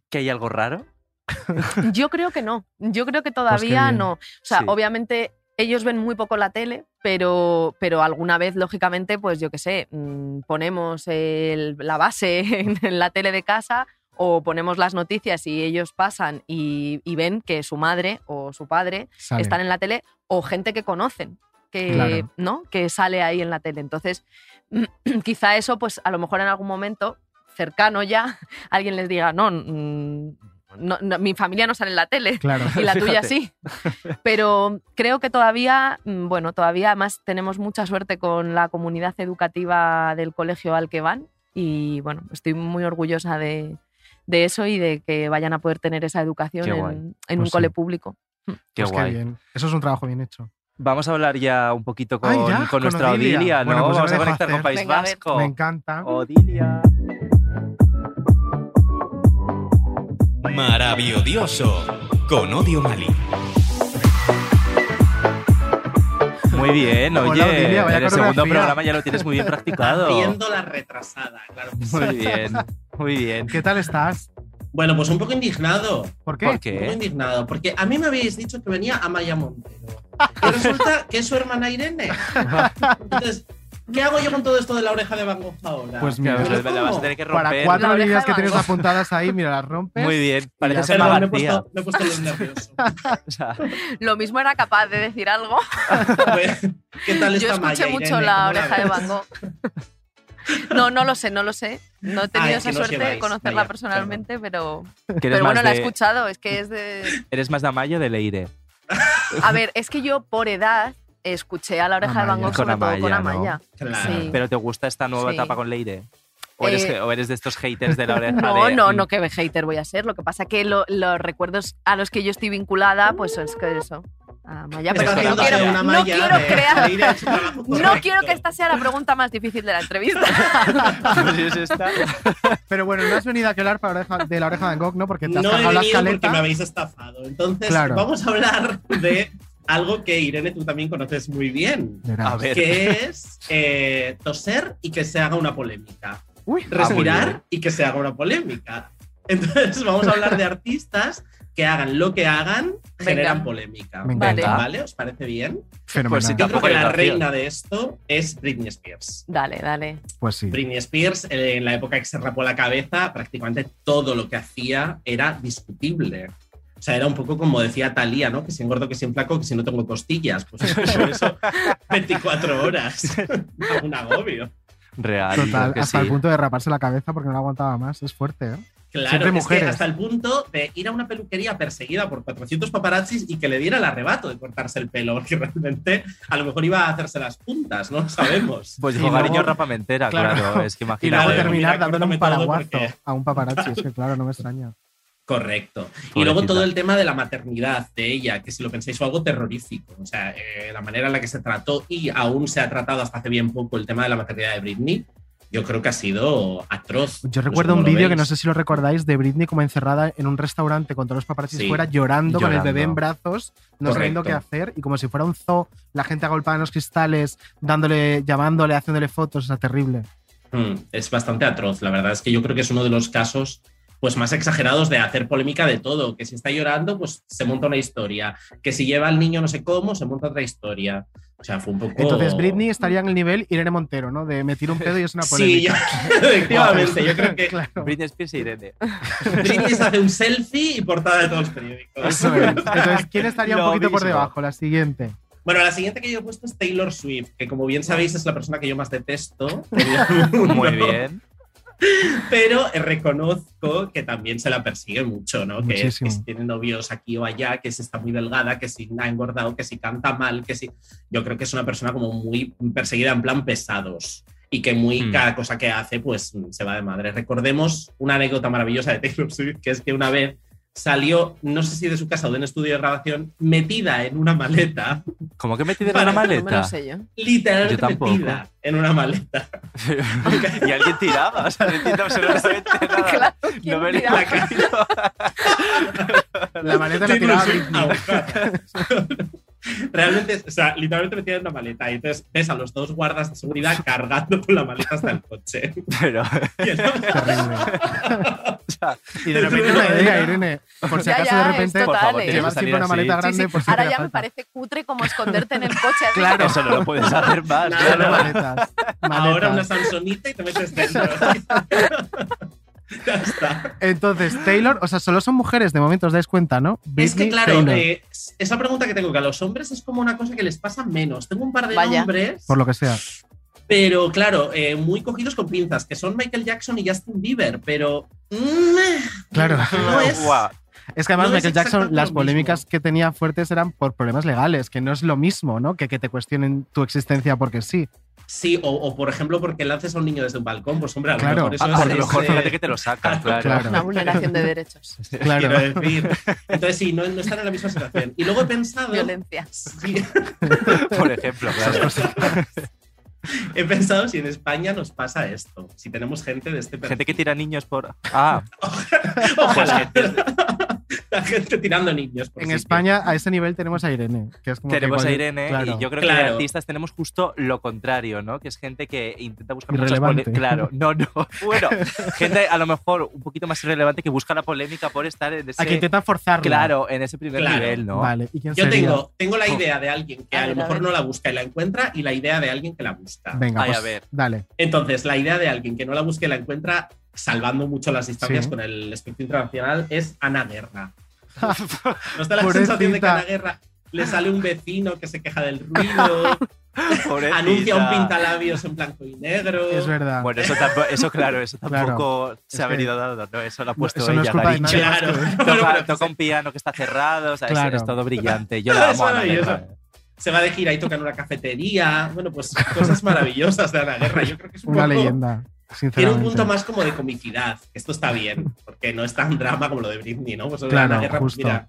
que hay algo raro? Yo creo que no. Yo creo que Pues todavía bien. no. O sea, Sí. obviamente ellos ven muy poco la tele, pero, pero alguna vez, lógicamente, pues yo qué sé, mm, ponemos el- la base en, en la tele de casa o ponemos las noticias y ellos pasan y, y ven que su madre o su padre Sale. están en la tele o gente que conocen. que, Claro. ¿no? que sale ahí en la tele. Entonces, quizá eso, pues a lo mejor en algún momento cercano ya, alguien les diga, no, mm, no, no, mi familia no sale en la tele Claro. y la tuya sí. Pero creo que todavía, mm, bueno, todavía además tenemos mucha suerte con la comunidad educativa del colegio al que van y bueno, estoy muy orgullosa de, de eso y de que vayan a poder tener esa educación Qué guay. en, en Pues un sí. cole público. Qué Pues guay. bien. Eso es un trabajo bien hecho. Vamos a hablar ya un poquito con, Ay, ya, con con nuestra Odilia. Odilia, ¿no? Bueno, pues Vamos a conectar con. País Venga. Vasco. Me encanta. Odilia. Maravilloso con Odio Mali. Muy bien, Hola, oye. Odilia, en el segundo programa ya lo tienes muy bien practicado. Haciendo la retrasada, claro. Muy bien, muy bien. ¿Qué tal estás? Bueno, pues un poco indignado. ¿Por qué? ¿Por Un poco qué? indignado. Porque a mí me habéis dicho que venía Amaya Montero. Y resulta que es su hermana Irene. Entonces, ¿qué hago yo con todo esto de la oreja de Van Gogh ahora? Pues mira, la ¿Pero la vas a tener que Para romper. cuatro La oreja líneas que tienes apuntadas ahí, mira, las rompes. Muy bien, parece ser Perdón, me he, García. puesto, me he puesto los nerviosos. O sea, Lo mismo era capaz de decir algo. ¿Qué tal Yo escuché Maya, mucho Irene? la ¿Cómo oreja de? Van Gogh. No, no lo sé, no lo sé. No he tenido Ah, es esa suerte de conocerla personalmente, pero, pero bueno, la he escuchado. Es que es de. Eres más de Amayo o de Leire. A ver, es que yo por edad escuché a la oreja de Van Amaya. Gogh Con sobre todo con Amaya, ¿no? Amaya. Claro. Sí. ¿Pero te gusta esta nueva Sí. etapa con Leire? ¿O eres, Eh, o eres de estos haters de la oreja No, de- no, no que hater voy a ser. Lo que pasa que lo- los recuerdos a los que yo estoy vinculada, pues es que eso. Está pero que no quiero, una no malla quiero de- crear. de No quiero que esta sea la pregunta más difícil de la entrevista. Pues es esta. Pero bueno, no has venido a hablar para oreja- de la oreja de Gogh, ¿no? Porque te has No he la porque me habéis estafado. Entonces, Claro. vamos a hablar de algo que Irene tú también conoces muy bien. Verás. A ver. Que es eh, toser y que se haga una polémica. Uy, Ah, Respirar y que se haga una polémica. Entonces, vamos a hablar de artistas que hagan lo que hagan, Venga. generan polémica. Me Vale. encanta. ¿Vale? ¿Os parece bien? Fenomenal. Pues sí, Yo creo que la reina de esto es Britney Spears. Dale, dale. Pues sí. Britney Spears, eh, en la época que se rapó la cabeza, prácticamente todo lo que hacía era discutible. O sea, era un poco como decía Talía, ¿no? Que si engordo, que si enflaco, que si no tengo costillas. Pues por eso 24 horas. un agobio. Real. Total, hasta sí. el punto de raparse la cabeza porque no la aguantaba más. Es fuerte, ¿eh? Claro, Siempre es que hasta el punto de ir a una peluquería perseguida por 400 paparazzis y que le diera el arrebato de cortarse el pelo, porque realmente a lo mejor iba a hacerse las puntas, no lo sabemos. Pues Y luego- cariño rapamentera, Claro. claro. Es que Y imagínate. luego Claro, terminar dándole un paraguazo porque- a un paparazzi. Es que claro, no me extraña. Correcto. Y luego todo el tema de la maternidad de ella, que si lo pensáis fue algo terrorífico. O sea, eh, la manera en la que se trató y aún se ha tratado hasta hace bien poco el tema de la maternidad de Britney, yo creo que ha sido atroz. Yo No sé recuerdo un vídeo que no sé si lo recordáis de Britney como encerrada en un restaurante con todos los paparazzis Sí. fuera llorando, con el bebé en brazos, no sabiendo qué hacer y como si fuera un zoo, la gente agolpada en los cristales, dándole, llamándole, haciéndole fotos, o sea, terrible. Mm, es bastante atroz. La verdad es que yo creo que es uno de los casos pues más exagerados de hacer polémica de todo. Que si está llorando, pues se monta una historia. Que si lleva al niño no sé cómo, se monta otra historia. O sea, fue un poco. Entonces Britney estaría en el nivel Irene Montero, ¿no? De me tiro un pedo y es una Sí, yo- polémica. efectivamente. Yo creo que Claro. Britney Spears y Irene. Britney se hace un selfie y portada de todos los periódicos. Eso es. Entonces, ¿quién estaría un poquito por debajo? La siguiente. Bueno, la siguiente que yo he puesto es Taylor Swift, que como bien sabéis es la persona que yo más detesto. Muy bien. Pero eh, reconozco que también se la persigue mucho, ¿no? Que, que si tiene novios aquí o allá, que si está muy delgada, que si ha engordado, que si canta mal, que si... Yo creo que es una persona como muy perseguida en plan pesados y que muy Hmm. cada cosa que hace pues se va de madre. Recordemos una anécdota maravillosa de Taylor Swift, que es que una vez salió, no sé si de su casa o de un estudio de grabación, metida en una maleta, ¿Cómo que metida en una No me maleta? lo sé yo. literalmente Yo metida en una maleta. y alguien tiraba, o sea, no entiendo absolutamente nada. Claro, no ¿quién me imagino. La maleta la tiraba. Realmente, o sea, literalmente metida en una maleta. Y entonces ves a los dos guardas de seguridad cargando con la maleta hasta el coche. Pero, Y Terrible. o sea, Y de repente una idea, Irene. Por si Ya, acaso ya, de repente total, por favor, eh. llevas siempre una maleta Sí, grande sí. por si Ahora ya me parece cutre como esconderte en el coche. Claro. Eso no lo puedes hacer más. Nada, claro. no. maletas. Ahora una Maletas. Samsonita y te metes dentro. Ya está. Entonces, Taylor, o sea, solo son mujeres, de momento os dais cuenta, ¿no? Es que claro, eh, esa pregunta que tengo, que a los hombres es como una cosa que les pasa menos. Tengo un par de Vaya. nombres, por lo que sea. pero claro, eh, muy cogidos con pinzas, que son Michael Jackson y Justin Bieber, pero... mm, Claro. No es. Es que además No Michael Jackson, las polémicas mismo. que tenía fuertes eran por problemas legales, que no es lo mismo, ¿no? Que que te cuestionen tu existencia porque sí. Sí, o, o, por ejemplo, porque lances a un niño desde un balcón, pues hombre, a lo Claro. mejor eso A, es, a lo mejor es, eh, fíjate que te lo sacan, claro. Claro. Una vulneración de derechos. Claro. quiero decir. Entonces sí, no, no están en la misma situación. Y luego he pensado... Violencia. Sí, Por ejemplo, claro. he pensado si en España nos pasa esto, si tenemos gente de este perfil. Gente que tira niños por. Ah, pues Ojalá. Gente. La gente tirando niños. por En sitio. España a ese nivel tenemos a Irene, que es como que Tenemos a Irene claro. y yo creo que de artistas tenemos justo lo contrario, ¿no? Que es gente que intenta buscar muchas Irrelevante. pole- Claro, no, no. Bueno, gente a lo mejor un poquito más irrelevante que busca la polémica por estar en ese. A que intentan forzarla. Claro, en ese primer Claro. nivel, ¿no? Vale, ¿y quién Yo sería? tengo, tengo la idea de alguien que A a, lo ver, mejor no la busca y la encuentra y la idea de alguien que la busca. Venga, Ay, pues, a ver. dale. Entonces, la idea de alguien que no la busque y la encuentra, salvando mucho las distancias Sí. con el espectro internacional, es Ana Guerra. ¿No está la Pobrecita. sensación de que a Ana Guerra le sale un vecino que se queja del ruido, Pobrecita. anuncia un pintalabios en blanco y negro? Es verdad. Bueno, eso, tampoco, eso claro, eso Claro. tampoco se Es ha venido dado, ¿no? Eso lo ha No, puesto no es ella, culpa la de ha nadie dicho. más Claro. Toca, un piano que está cerrado, o sea, es- Claro. es, todo brillante. Yo la Es amo. Se va de gira y toca en una cafetería. Bueno, pues cosas maravillosas de Ana Guerra. Yo creo que es un Una poco- leyenda, Tiene un punto más como de comicidad, esto está bien, porque no es tan drama como lo de Britney, ¿no? Pues Claro, Guerra, justo. mira,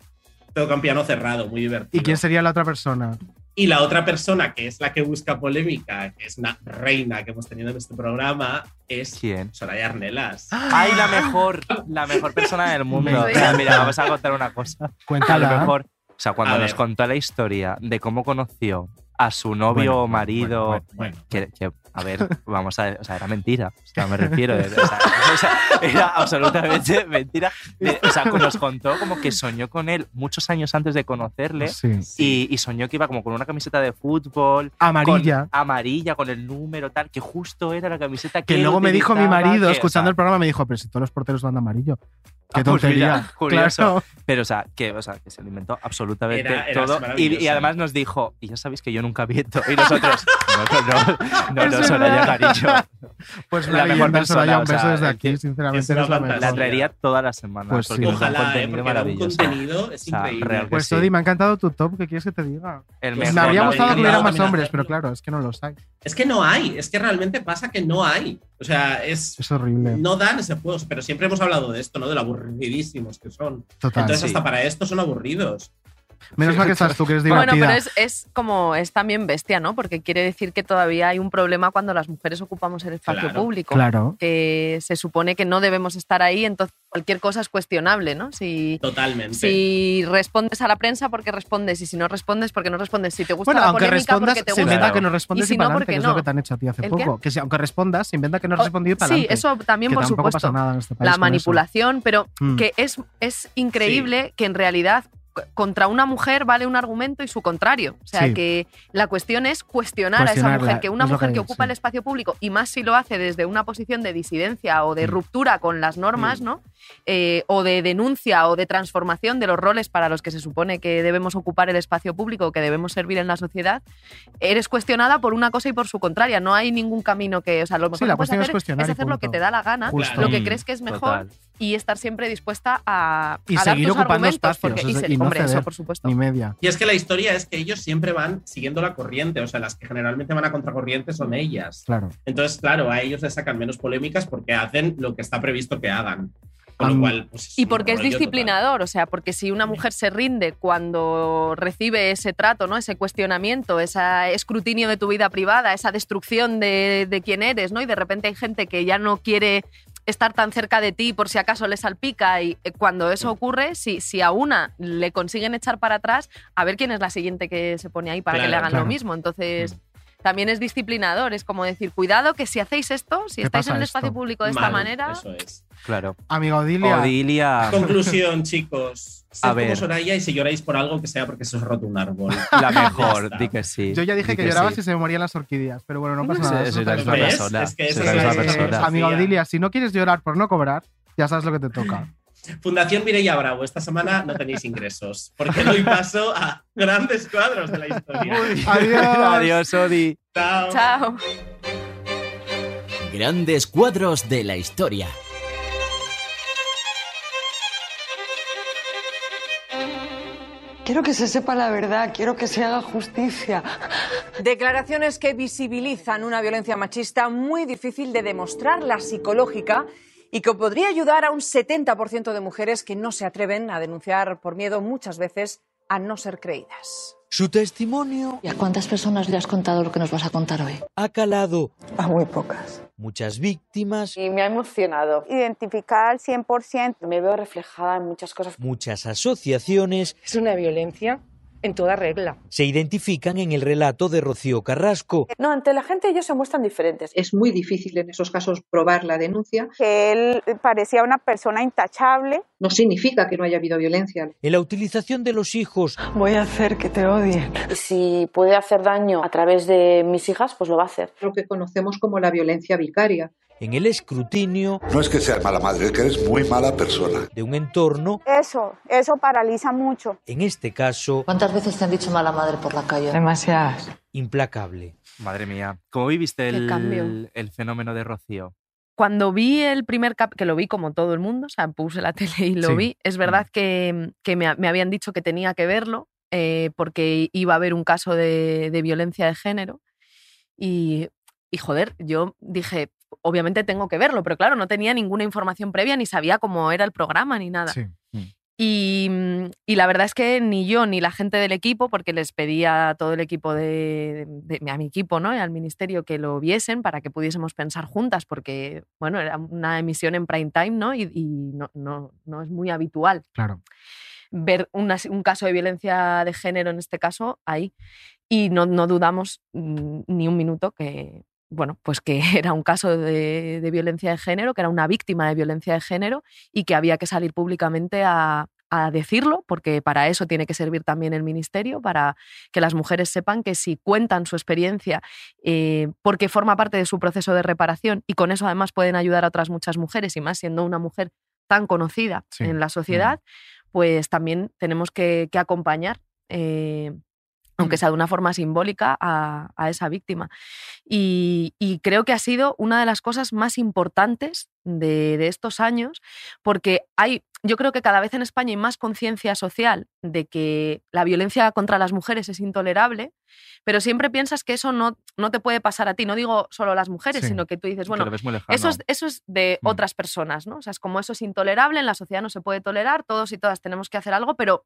toca un piano cerrado, muy divertido. ¿Y quién sería la otra persona? Y la otra persona que es la que busca polémica, que es una reina que hemos tenido en este programa, es ¿Quién? Soraya Arnelas. ¡Ay, la mejor! La mejor persona del mundo. Mira, vamos a contar una cosa. A lo Cuéntala. mejor, o sea, cuando A nos ver. contó la historia de cómo conoció a su novio Bueno, o marido, bueno, bueno, bueno. que, que, a ver, vamos a ver, o sea, era mentira. O sea, me refiero. o sea, o sea, era absolutamente mentira. De- o sea, nos contó como que soñó con él muchos años antes de conocerle. Sí. Y, y soñó que iba como con una camiseta de fútbol. Amarilla. con- amarilla, con el número tal, que justo era la camiseta que Que él luego me dijo mi marido, que, o escuchando sea, el programa, me dijo, pero si todos los porteros van de amarillo. Qué Ah, pues tontería. curioso. Claro. Pero, o sea, que, o sea, que se lo inventó absolutamente Era- era todo. Y, y además nos dijo, y ya sabéis que yo nunca viento. Y nosotros, no, no, no, no. Soraya Cariño. Pues La la mejor persona, un o sea, beso desde que- aquí, sinceramente. es una eres la. La traería todas las semanas. Pues porque sí. un Ojalá, ¿eh? contenido porque da un maravilloso. contenido es O sea, increíble. real Pues sí. Odi, me ha encantado tu top, ¿qué quieres que te diga? El mejor, me habría gustado que hubiera más hombres, pero claro, es que no los hay. Es que no hay, es que realmente pasa que no hay. O sea, es. Es horrible. No dan ese juego, pero siempre hemos hablado de esto, ¿no? De lo aburridísimos que son. Total. Entonces, sí. hasta para esto son aburridos. Menos mal que estás tú, que eres Bueno, divertida. pero es, es como, es también bestia, ¿no? Porque quiere decir que todavía hay un problema cuando las mujeres ocupamos el espacio Claro. público. Claro. Que se supone que no debemos estar ahí, entonces cualquier cosa es cuestionable, ¿no? Si, Totalmente. si respondes a la prensa, porque respondes, y si no respondes, porque no respondes. Si te gusta Bueno, la aunque polémica, respondas, porque te se gusta. inventa Claro. que no respondes Y si y, no, para ¿por adelante, qué que es no? lo que te han hecho a ti hace poco. Que si, aunque respondas, se inventa que no has respondido y para Sí, adelante. eso también, que por supuesto. pasa nada en este país. la eso. manipulación, pero Mm. que es, es increíble que en realidad contra una mujer vale un argumento y su contrario. O sea, Sí. que la cuestión es cuestionar a esa mujer, que una es mujer que ocupa sí. el espacio público, y más si lo hace desde una posición de disidencia o de Mm. ruptura con las normas, Mm. ¿no? Eh, o de denuncia o de transformación de los roles para los que se supone que debemos ocupar el espacio público, que debemos servir en la sociedad, eres cuestionada por una cosa y por su contraria. No hay ningún camino que, o sea, lo mejor Sí, la que puedes cuestión es hacer cuestionar y hacer lo que te da la gana, Justo. lo que Mm, crees que es mejor total. Y estar siempre dispuesta a, Y a dar seguir tus ocupando espacios, porque- y es- ser- y no hombre, eso por supuesto. Ni media. Y es que la historia es que ellos siempre van siguiendo la corriente, o sea, las que generalmente van a contracorriente son ellas. Claro. Entonces, claro, a ellos les sacan menos polémicas porque hacen lo que está previsto que hagan. Con lo cual, pues, Y porque es disciplinador, o sea, porque si una mujer se rinde cuando recibe ese trato, ¿no? Ese cuestionamiento, ese escrutinio de tu vida privada, esa destrucción de, de quién eres, ¿no? Y de repente hay gente que ya no quiere estar tan cerca de ti por si acaso le salpica y eh, cuando eso ocurre, si, si a una le consiguen echar para atrás, a ver quién es la siguiente que se pone ahí para que le hagan claro. lo mismo. Entonces, también es disciplinador, es como decir, cuidado que si hacéis esto, si ¿Qué estáis en el espacio esto? público de esta mal, manera, Eso es. Claro. Amiga Odilia. Odilia, Conclusión, chicos. Sed A como ver. Soraya y si lloráis por algo que sea porque se os ha roto un árbol. la mejor, di que sí. Yo ya dije di que lloraba sí. si se me morían las orquídeas, pero bueno, no pasa nada. Es que es persona. filosofía. Amiga Odilia, si no quieres llorar por no cobrar, ya sabes lo que te toca. Fundación Mireia Bravo, esta semana no tenéis ingresos, porque doy paso a grandes cuadros de la historia. Adiós. Adiós, Odi. Chao. Chao. Grandes cuadros de la historia. Quiero que se sepa la verdad, quiero que se haga justicia. Declaraciones que visibilizan una violencia machista muy difícil de demostrar, la psicológica, y que podría ayudar a un 70% de mujeres que no se atreven a denunciar por miedo muchas veces a no ser creídas. Su testimonio ¿Y a cuántas personas le has contado lo que nos vas a contar hoy? ha calado A muy pocas. muchas víctimas, Y me ha emocionado. Identificar al 100%. Me veo reflejada en muchas cosas. muchas asociaciones Es una violencia en toda regla. se identifican en el relato de Rocío Carrasco. No, ante la gente ellos se muestran diferentes. Es muy difícil en esos casos probar la denuncia. Que él parecía una persona intachable. No significa que no haya habido violencia. En la utilización de los hijos Voy a hacer que te odien. Si puede hacer daño a través de mis hijas, pues lo va a hacer. Lo que conocemos como la violencia vicaria. En el escrutinio No es que seas mala madre, es que eres muy mala persona. de un entorno, Eso, eso paraliza mucho. en este caso, ¿Cuántas veces te han dicho mala madre por la calle? Demasiadas. implacable. Madre mía. ¿Cómo viviste el, el fenómeno de Rocío? Cuando vi el primer cap, que lo vi como todo el mundo, o sea, puse la tele y lo Sí. vi, es verdad que, que me, me habían dicho que tenía que verlo eh, porque iba a haber un caso de, de violencia de género. Y, y, joder, yo dije, obviamente tengo que verlo, pero claro, no tenía ninguna información previa, ni sabía cómo era el programa, ni nada. Sí. Y, mm, y la verdad es que ni yo ni la gente del equipo, porque les pedía a todo el equipo de, de- a mi equipo, ¿no? Y al ministerio que lo viesen para que pudiésemos pensar juntas, porque bueno, era una emisión en prime time, ¿no? Y, y no, no, no es muy habitual Claro. ver una- un caso de violencia de género en este caso ahí. Y no, no dudamos mm, ni un minuto que, bueno, pues que era un caso de, de violencia de género, que era una víctima de violencia de género y que había que salir públicamente a, a decirlo, porque para eso tiene que servir también el ministerio, para que las mujeres sepan que si cuentan su experiencia, eh, porque forma parte de su proceso de reparación y con eso además pueden ayudar a otras muchas mujeres y más siendo una mujer tan conocida Sí. en la sociedad, pues también tenemos que, que acompañar. eh, aunque sea de una forma simbólica, a, a esa víctima. Y, y creo que ha sido una de las cosas más importantes de, de estos años, porque hay, yo creo que cada vez en España hay más conciencia social de que la violencia contra las mujeres es intolerable, pero siempre piensas que eso no, no te puede pasar a ti. No digo solo a las mujeres, Sí. sino que tú dices, bueno, eso es, eso es de Mm. otras personas, ¿no? O sea, es como eso es intolerable, en la sociedad no se puede tolerar, todos y todas tenemos que hacer algo, pero,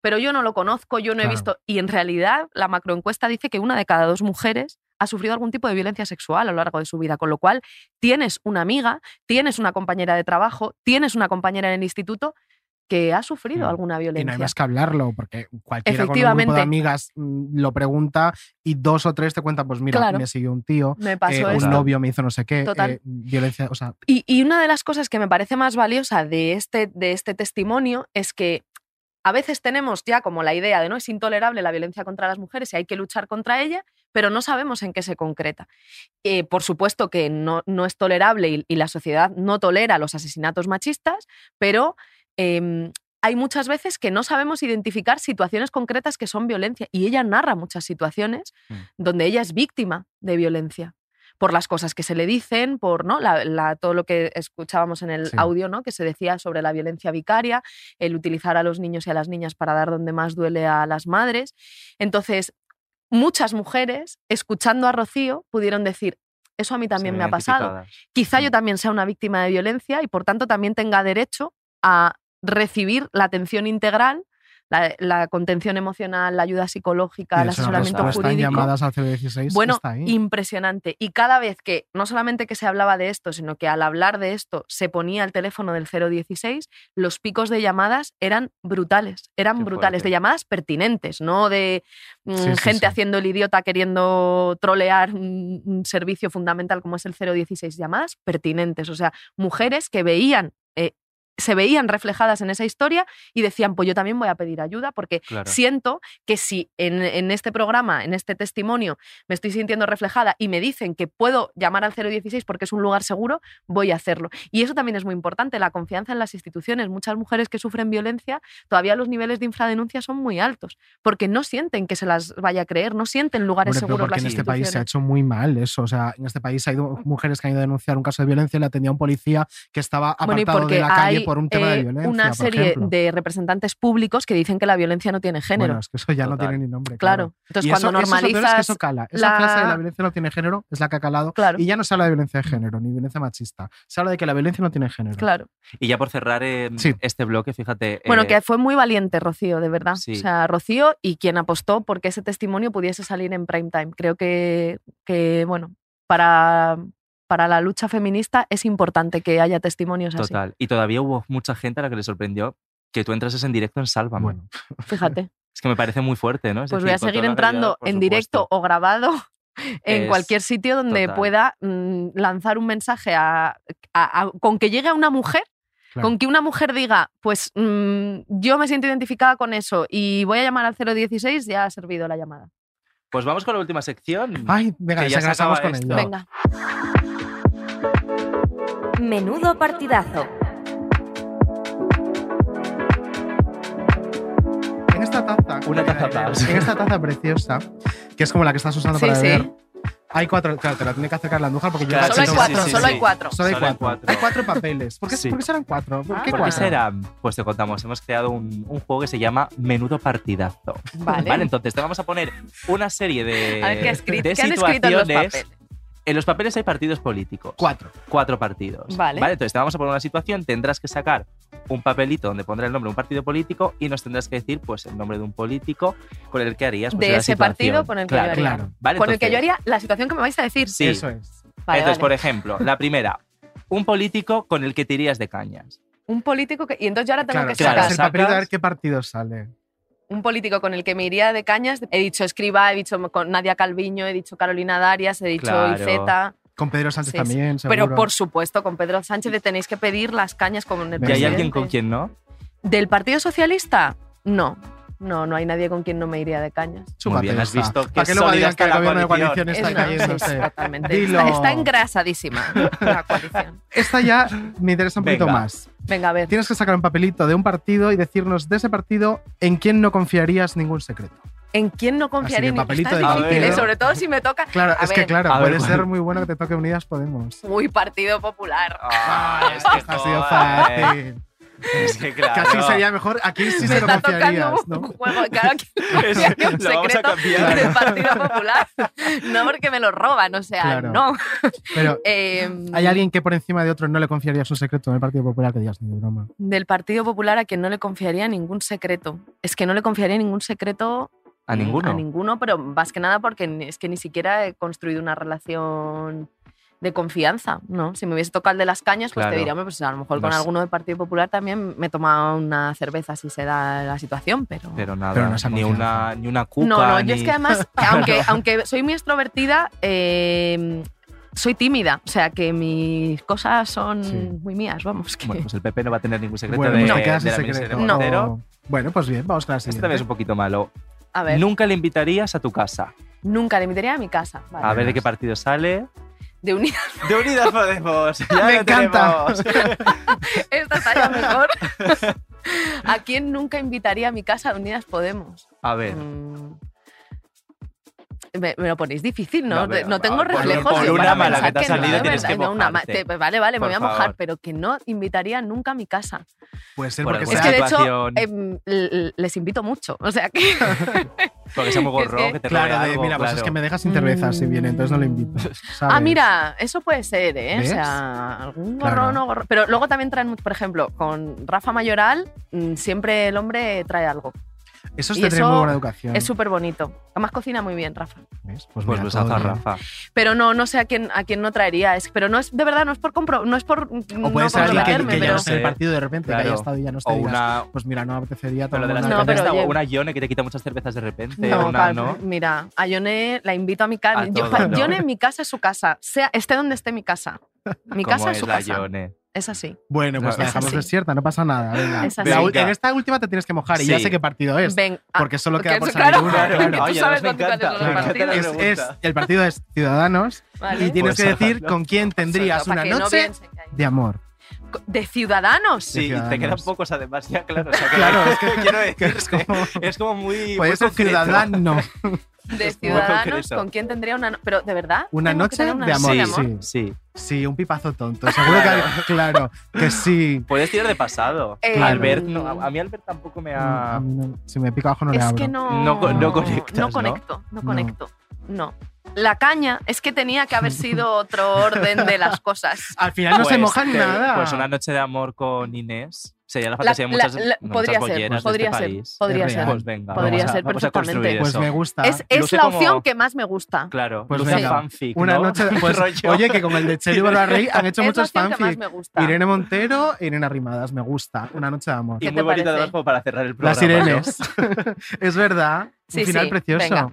pero yo no lo conozco, yo no he visto. Y en realidad la macroencuesta dice que una de cada dos mujeres ha sufrido algún tipo de violencia sexual a lo largo de su vida, con lo cual tienes una amiga, tienes una compañera de trabajo, tienes una compañera en el instituto que ha sufrido Mm. alguna Y no hay violencia. más que hablarlo, porque cualquiera con un grupo de Efectivamente. amigas mm, lo pregunta y dos o tres te cuentan, pues mira, Claro. me siguió un tío, Me pasó eh, un novio me hizo no sé qué, Total. eh, violencia, o sea, Y, y una de las cosas que me parece más valiosa de este, de este testimonio es que a veces tenemos ya como la idea de no es intolerable la violencia contra las mujeres y hay que luchar contra ella, pero no sabemos en qué se concreta. Eh, por supuesto que no, no es tolerable y, y la sociedad no tolera los asesinatos machistas, pero em, hay muchas veces que no sabemos identificar situaciones concretas que son violencia y ella narra muchas situaciones donde ella es víctima de violencia por las cosas que se le dicen, por ¿no? La- la- todo lo que escuchábamos en el Sí. audio, ¿no? que se decía sobre la violencia vicaria, el utilizar a los niños y a las niñas para dar donde más duele a las madres. Entonces, muchas mujeres, escuchando a Rocío, pudieron decir, eso a mí también me ha pasado. Quizá yo también sea una víctima de violencia y por tanto también tenga derecho a recibir la atención integral, la, la contención emocional, la ayuda psicológica, el asesoramiento respuesta jurídico. llamadas al 016 Bueno, está ahí. impresionante. Y cada vez que, no solamente que se hablaba de esto, sino que al hablar de esto se ponía el teléfono del 016, los picos de llamadas eran brutales. Eran brutales, de llamadas pertinentes, no de mm, Sí, sí, gente sí. haciendo el idiota queriendo trolear un, un servicio fundamental como es el 016. Llamadas pertinentes, o sea, mujeres que veían. Se veían reflejadas en esa historia y decían, pues yo también voy a pedir ayuda porque Claro. siento que si en, en este programa, en este testimonio, me estoy sintiendo reflejada y me dicen que puedo llamar al 016 porque es un lugar seguro, voy a hacerlo. Y eso también es muy importante, la confianza en las instituciones. Muchas mujeres que sufren violencia, todavía los niveles de infradenuncia son muy altos porque no sienten que se las vaya a creer, no sienten lugares Hombre, seguros porque las en este país se ha hecho muy mal eso. O sea, en este país hay do- mujeres que han ido a denunciar un caso de violencia y le atendía un policía que estaba Bueno, apartado porque de la calle hay, por un tema eh, de violencia. una serie ejemplo. de representantes públicos que dicen que la violencia no tiene género. Bueno, es que eso ya no tiene ni nombre. Claro. Entonces, Y cuando eso- eso es que eso cala. Esa la- frase de la violencia no tiene género es la que ha calado. Y ya no se habla de violencia de género ni violencia machista. Se habla de que la violencia no tiene género. Claro. Y ya por cerrar eh, este bloque, fíjate. Bueno, eh, que fue muy valiente Rocío, de verdad. Sí. O sea, Rocío y quien apostó porque ese testimonio pudiese salir en prime time. Creo que, que bueno, para, para la lucha feminista es importante que haya testimonios así. Total. Y todavía hubo mucha gente a la que le sorprendió que tú entrases en directo en Sálvame. Fíjate. Es que me parece muy fuerte, ¿no? Es Pues decir, voy a seguir entrando realidad, en supuesto. directo o grabado en Es- cualquier sitio donde total. pueda mm, lanzar un mensaje a, a- a- con que llegue a una mujer. Claro. Con que una mujer diga, pues mm, yo me siento identificada con eso y voy a llamar al 016, ya ha servido la llamada. Pues vamos con la última sección. Ay, venga, que ya se con esto. Venga. Menudo partidazo. En esta taza. Una taza más. En esta taza preciosa, que es como la que estás usando Sí, para sí. beber. Hay cuatro, claro, te la tiene que acercar la Andújar porque yo Claro, Solo hay cuatro, bastante. solo hay cuatro. Solo hay Solo hay cuatro. cuatro. Hay cuatro papeles. ¿Por qué, Sí. por qué serán cuatro? ¿Por qué ¿Por qué cuatro? serán? Pues te contamos, hemos creado un, un juego que se llama Menudo Partidazo. Vale. entonces te vamos a poner una serie de, A ver, ¿qué de qué han escrito en los situaciones. papeles? En los papeles hay partidos políticos. Cuatro. Cuatro partidos. Vale. Entonces te vamos a poner una situación, tendrás que sacar un papelito donde pondrá el nombre de un partido político y nos tendrás que decir pues el nombre de un político con el que harías pues, de la ese situación. partido con el que Claro, yo haría. claro. Vale, con el que yo haría la situación que me vais a decir. Sí. Eso es. Vale, entonces, vale. por ejemplo, la primera, un político con el que te irías de cañas. Un político que. Y entonces yo ahora tengo Claro, que claro, sacar sacas el papelito a sacas- ver qué partido sale. Un político con el que me iría de cañas. He dicho Escriba, he dicho con Nadia Calviño, he dicho Carolina Darias, he dicho Claro. Iceta. Con Pedro Sánchez Sí, sí. también, Pero por supuesto, con Pedro Sánchez le tenéis que pedir las cañas con el ¿Y hay presidente. alguien con quien no? ¿Del Partido Socialista? No. No, no hay nadie con quien no me iría de cañas. Muy bien, has visto que Para que luego está que el la gobierno de coalición. está Es- no, sí, cayéndose. totalmente. Dilo. Está, está engrasadísima la coalición. Esta ya me interesa un poquito Venga. más. Venga, a ver. Tienes que sacar un papelito de un partido y decirnos de ese partido en quién no confiarías ningún secreto. ¿En quién no confiaría? el Ni- papelito Está de difícil. ¿eh? sobre todo si me toca. Claro, A es que claro, A puede ¿cuál? ser muy bueno que te toque Unidas Podemos. Muy Partido Popular. Ah, es que Ha sido fácil. Es que claro. Casi sería mejor. Aquí sí me se lo está confiarías, ¿no? un juego. Claro, confiaría un lo vamos a secreto cambiar. del Partido Popular. No porque me lo roban, o sea, Claro. no. Pero Eh, ¿hay alguien que por encima de otro no le confiarías un secreto en el Partido Popular que digas ni de broma? Del Partido Popular a quien no le confiaría ningún secreto. Es que no le confiaría ningún secreto ¿A ninguno? A ninguno, pero más que nada porque es que ni siquiera he construido una relación de confianza, ¿no? Si me hubiese tocado el de las cañas, pues Claro. te diría, "Hombre, pues a lo mejor con No alguno del Partido Popular también me toma una cerveza si se da la situación, pero... Pero nada, Pero no ni, una, ni una cuca. No, no, yo es que además, aunque, aunque soy muy extrovertida, eh, soy tímida. O sea, que mis cosas son Sí. muy mías, vamos. Que... Bueno, pues el PP no va a tener ningún secreto Bueno, de, pues te quedas de la secreto. de Montero. O- Bueno, pues bien, vamos con la Este siguiente. también es un poquito malo. a ver, Nunca le invitarías a tu casa. nunca le invitaría a mi casa. Vale. A ver de qué partido sale. De Unidas. De Unidas Podemos. Ya Me encanta. Esta está ya mejor. ¿A quién nunca invitaría a mi casa de Unidas Podemos? A ver. Mm. Me, me lo ponéis difícil, ¿no? No, pero, no tengo por- reflejos. por de- una mala que te ha no, salido tienes verdad, que no, una ma- mojarte. te- vale, vale, me voy a mojar, favor. pero que no invitaría nunca a mi casa. Puede ser Por porque Es sea- que de hecho l- les invito mucho. O sea que. Porque sea muy gorro, que- que te Claro, de, algo, mira, pues es claro. que me dejas sin cerveza si viene, entonces no lo invito. Ah, ¿sabes? mira, eso puede ser, ¿eh? ¿Ves? O sea, algún Claro. gorro, no gorro. Pero luego también traen, por ejemplo, con Rafa Mayoral, mm, siempre el hombre trae algo. Eso es de tener eso muy buena educación. Es súper bonito. Además cocina muy bien, Rafa. ¿Ves? Pues mira, los todo. Rafa. Pero no, no sé a quién, a quién no traería. Es, pero no es, de verdad, no es por compro, no es por. O no puede ser alguien que, comprometerme, que ya pero- no esté en el partido de repente, que haya estado y ya no digas, una- Pues mira, no apetecería Pero de las No, cervezas pero está oye- una Yone que te quita muchas cervezas de repente. No, una, ¿no? mira, a Yone la invito a mi casa. Yo- todo, en mi casa es su casa, sea esté donde esté mi casa. Mi ¿Cómo casa es su la casa. Yone? Es así. Bueno, pues No, la es dejamos desierta, no pasa nada. Venga. Es así. La u- Venga. en esta última te tienes que mojar y ya sé qué partido es. Ven, ah, porque solo queda que por salir claro, uno. claro, claro. tú sabes partidos. Es- es- el partido es Ciudadanos Vale. y tienes Pues que decir con quién tendrías Para una no noche de amor. De ciudadanos. Sí, te Ciudadanos. quedan pocos además, ya claro. O sea, que Claro, es que- quiero que es como- es como muy. Puede muy ciudadano. De Es ciudadanos. ¿con quién tendría una no- Pero de verdad. Una ¿Tengo que noche una de amor, sí. Sí. Sí, un pipazo tonto. Seguro que claro, que sí. Puedes tirar de pasado. Eh, Albert, no, a mí Albert tampoco me ha. no- si me pica abajo no le Es abro. que no. No no conectas, No ¿no? conecto, no No. conecto. No. La caña es que tenía que haber sido otro orden de las cosas. Al final no se Pues, mojan que- nada. Pues una noche de amor con Inés. Sería la La- fantasía de la- muchas, la- de podría muchas ser, podría de este ser, país. podría ser. Pues venga, Podría vamos a, ser vamos a perfectamente. Pues eso. me gusta. Es, la como- opción que más me gusta. Claro, Pues luce venga, fanfic, Una ¿no? noche, pues, oye, que con el de Chelo y Barbarrey han hecho Es la muchos opción que más fanfic. me gusta. Irene Montero, Irene Arrimadas, me gusta. Una noche de amor. Y ¿Qué muy bonito además como para cerrar el programa. Las Irenes. es verdad. Sí, un final sí, precioso.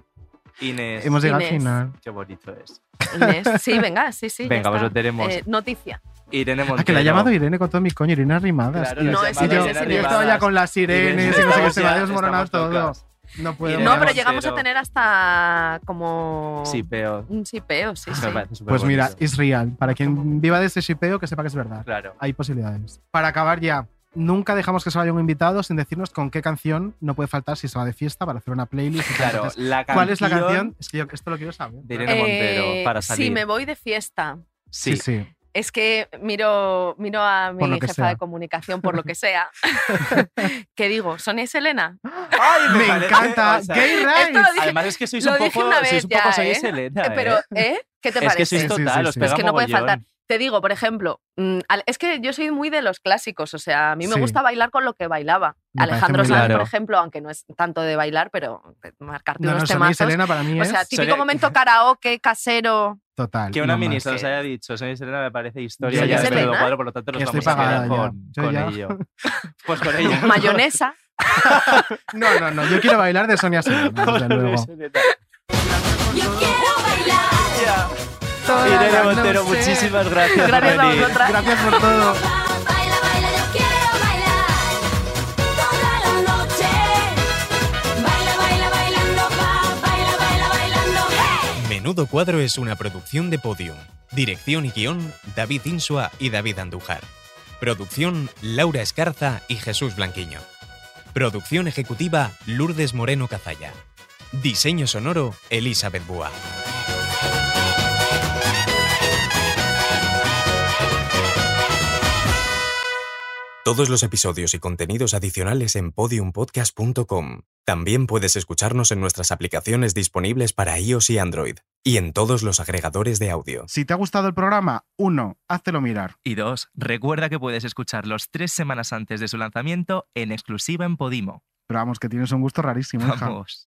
Inés. Hemos llegado Inés. al final. Qué bonito es. Inés. Sí, venga, sí, sí. Venga, pues lo tenemos. Eh, noticia. Irene Montero. Ah, que la ha llamado Irene con todo mi coño, Irene Arrimadas. Claro, No, es Irene yo estaba ya con las Irene, sirenes y no sé qué, se ya- desmoronado estamos todo. No No, pero Montero. llegamos a tener hasta como. Sí, pero. Un sipeo, sí, sí. Pues mira, es real. Para quien viva de ese shipeo, que sepa que es verdad. Claro. Hay posibilidades. Para acabar ya, nunca dejamos que se vaya un invitado sin decirnos con qué canción no puede faltar si se va de fiesta para hacer una playlist. Claro, Entonces, la ¿Cuál es la canción canción? Es que yo esto lo quiero saber. de Irene Montero Eh, para salir. Si me voy de fiesta. Sí. sí. sí. Es que miro, miro a mi jefa sea. de comunicación, por lo que sea. que digo, ¿Sonia y Selena? ¡Ay, Me encanta. o sea, Gay Esto Rights. lo dije- Además es que sois un poco, una sois vez un poco ya, soy ¿eh? Selena, Eh, Pero, ¿eh? ¿eh? ¿Qué te Es parece? que sois Sí, sí, total, sí, os sí. pega Es que no puede faltar. Te digo, por ejemplo, mm, al- es que yo soy muy de los clásicos, o sea, a mí me Sí. gusta bailar con lo que bailaba. Me Alejandro Sanz, por ejemplo, aunque no es tanto de bailar, pero marcarte No, no, unos Sonia y temazos. Selena para mí O es sea, típico Sonia- momento karaoke, casero. total. Que una no ministra os haya dicho, soy Selena, me parece historia Yo ya ya de. Menudo cuadro, por lo tanto nos vamos a quedar con, Yo con ya. ello. Pues con ella. Mayonesa. No, no, no. Yo quiero bailar de Sonia Selena, desde luego. Irene Montero, muchísimas gracias, Gracias por a venir. vosotras. Gracias por todo. Menudo Cuadro es una producción de Podium. Dirección y guion, David Insua y David Andújar. Producción, Laura Escarza y Jesús Blanquiño. Producción ejecutiva, Lourdes Moreno Cazalla. Diseño sonoro, Elizabeth Búa. Todos los episodios y contenidos adicionales en podiumpodcast.com. También puedes escucharnos en nuestras aplicaciones disponibles para iOS y Android, y en todos los agregadores de audio. Si te ha gustado el programa, uno, háztelo mirar. Y dos, recuerda que puedes escucharlos tres semanas antes de su lanzamiento en exclusiva en Podimo. Pero vamos, que tienes un gusto rarísimo, hija. Vamos.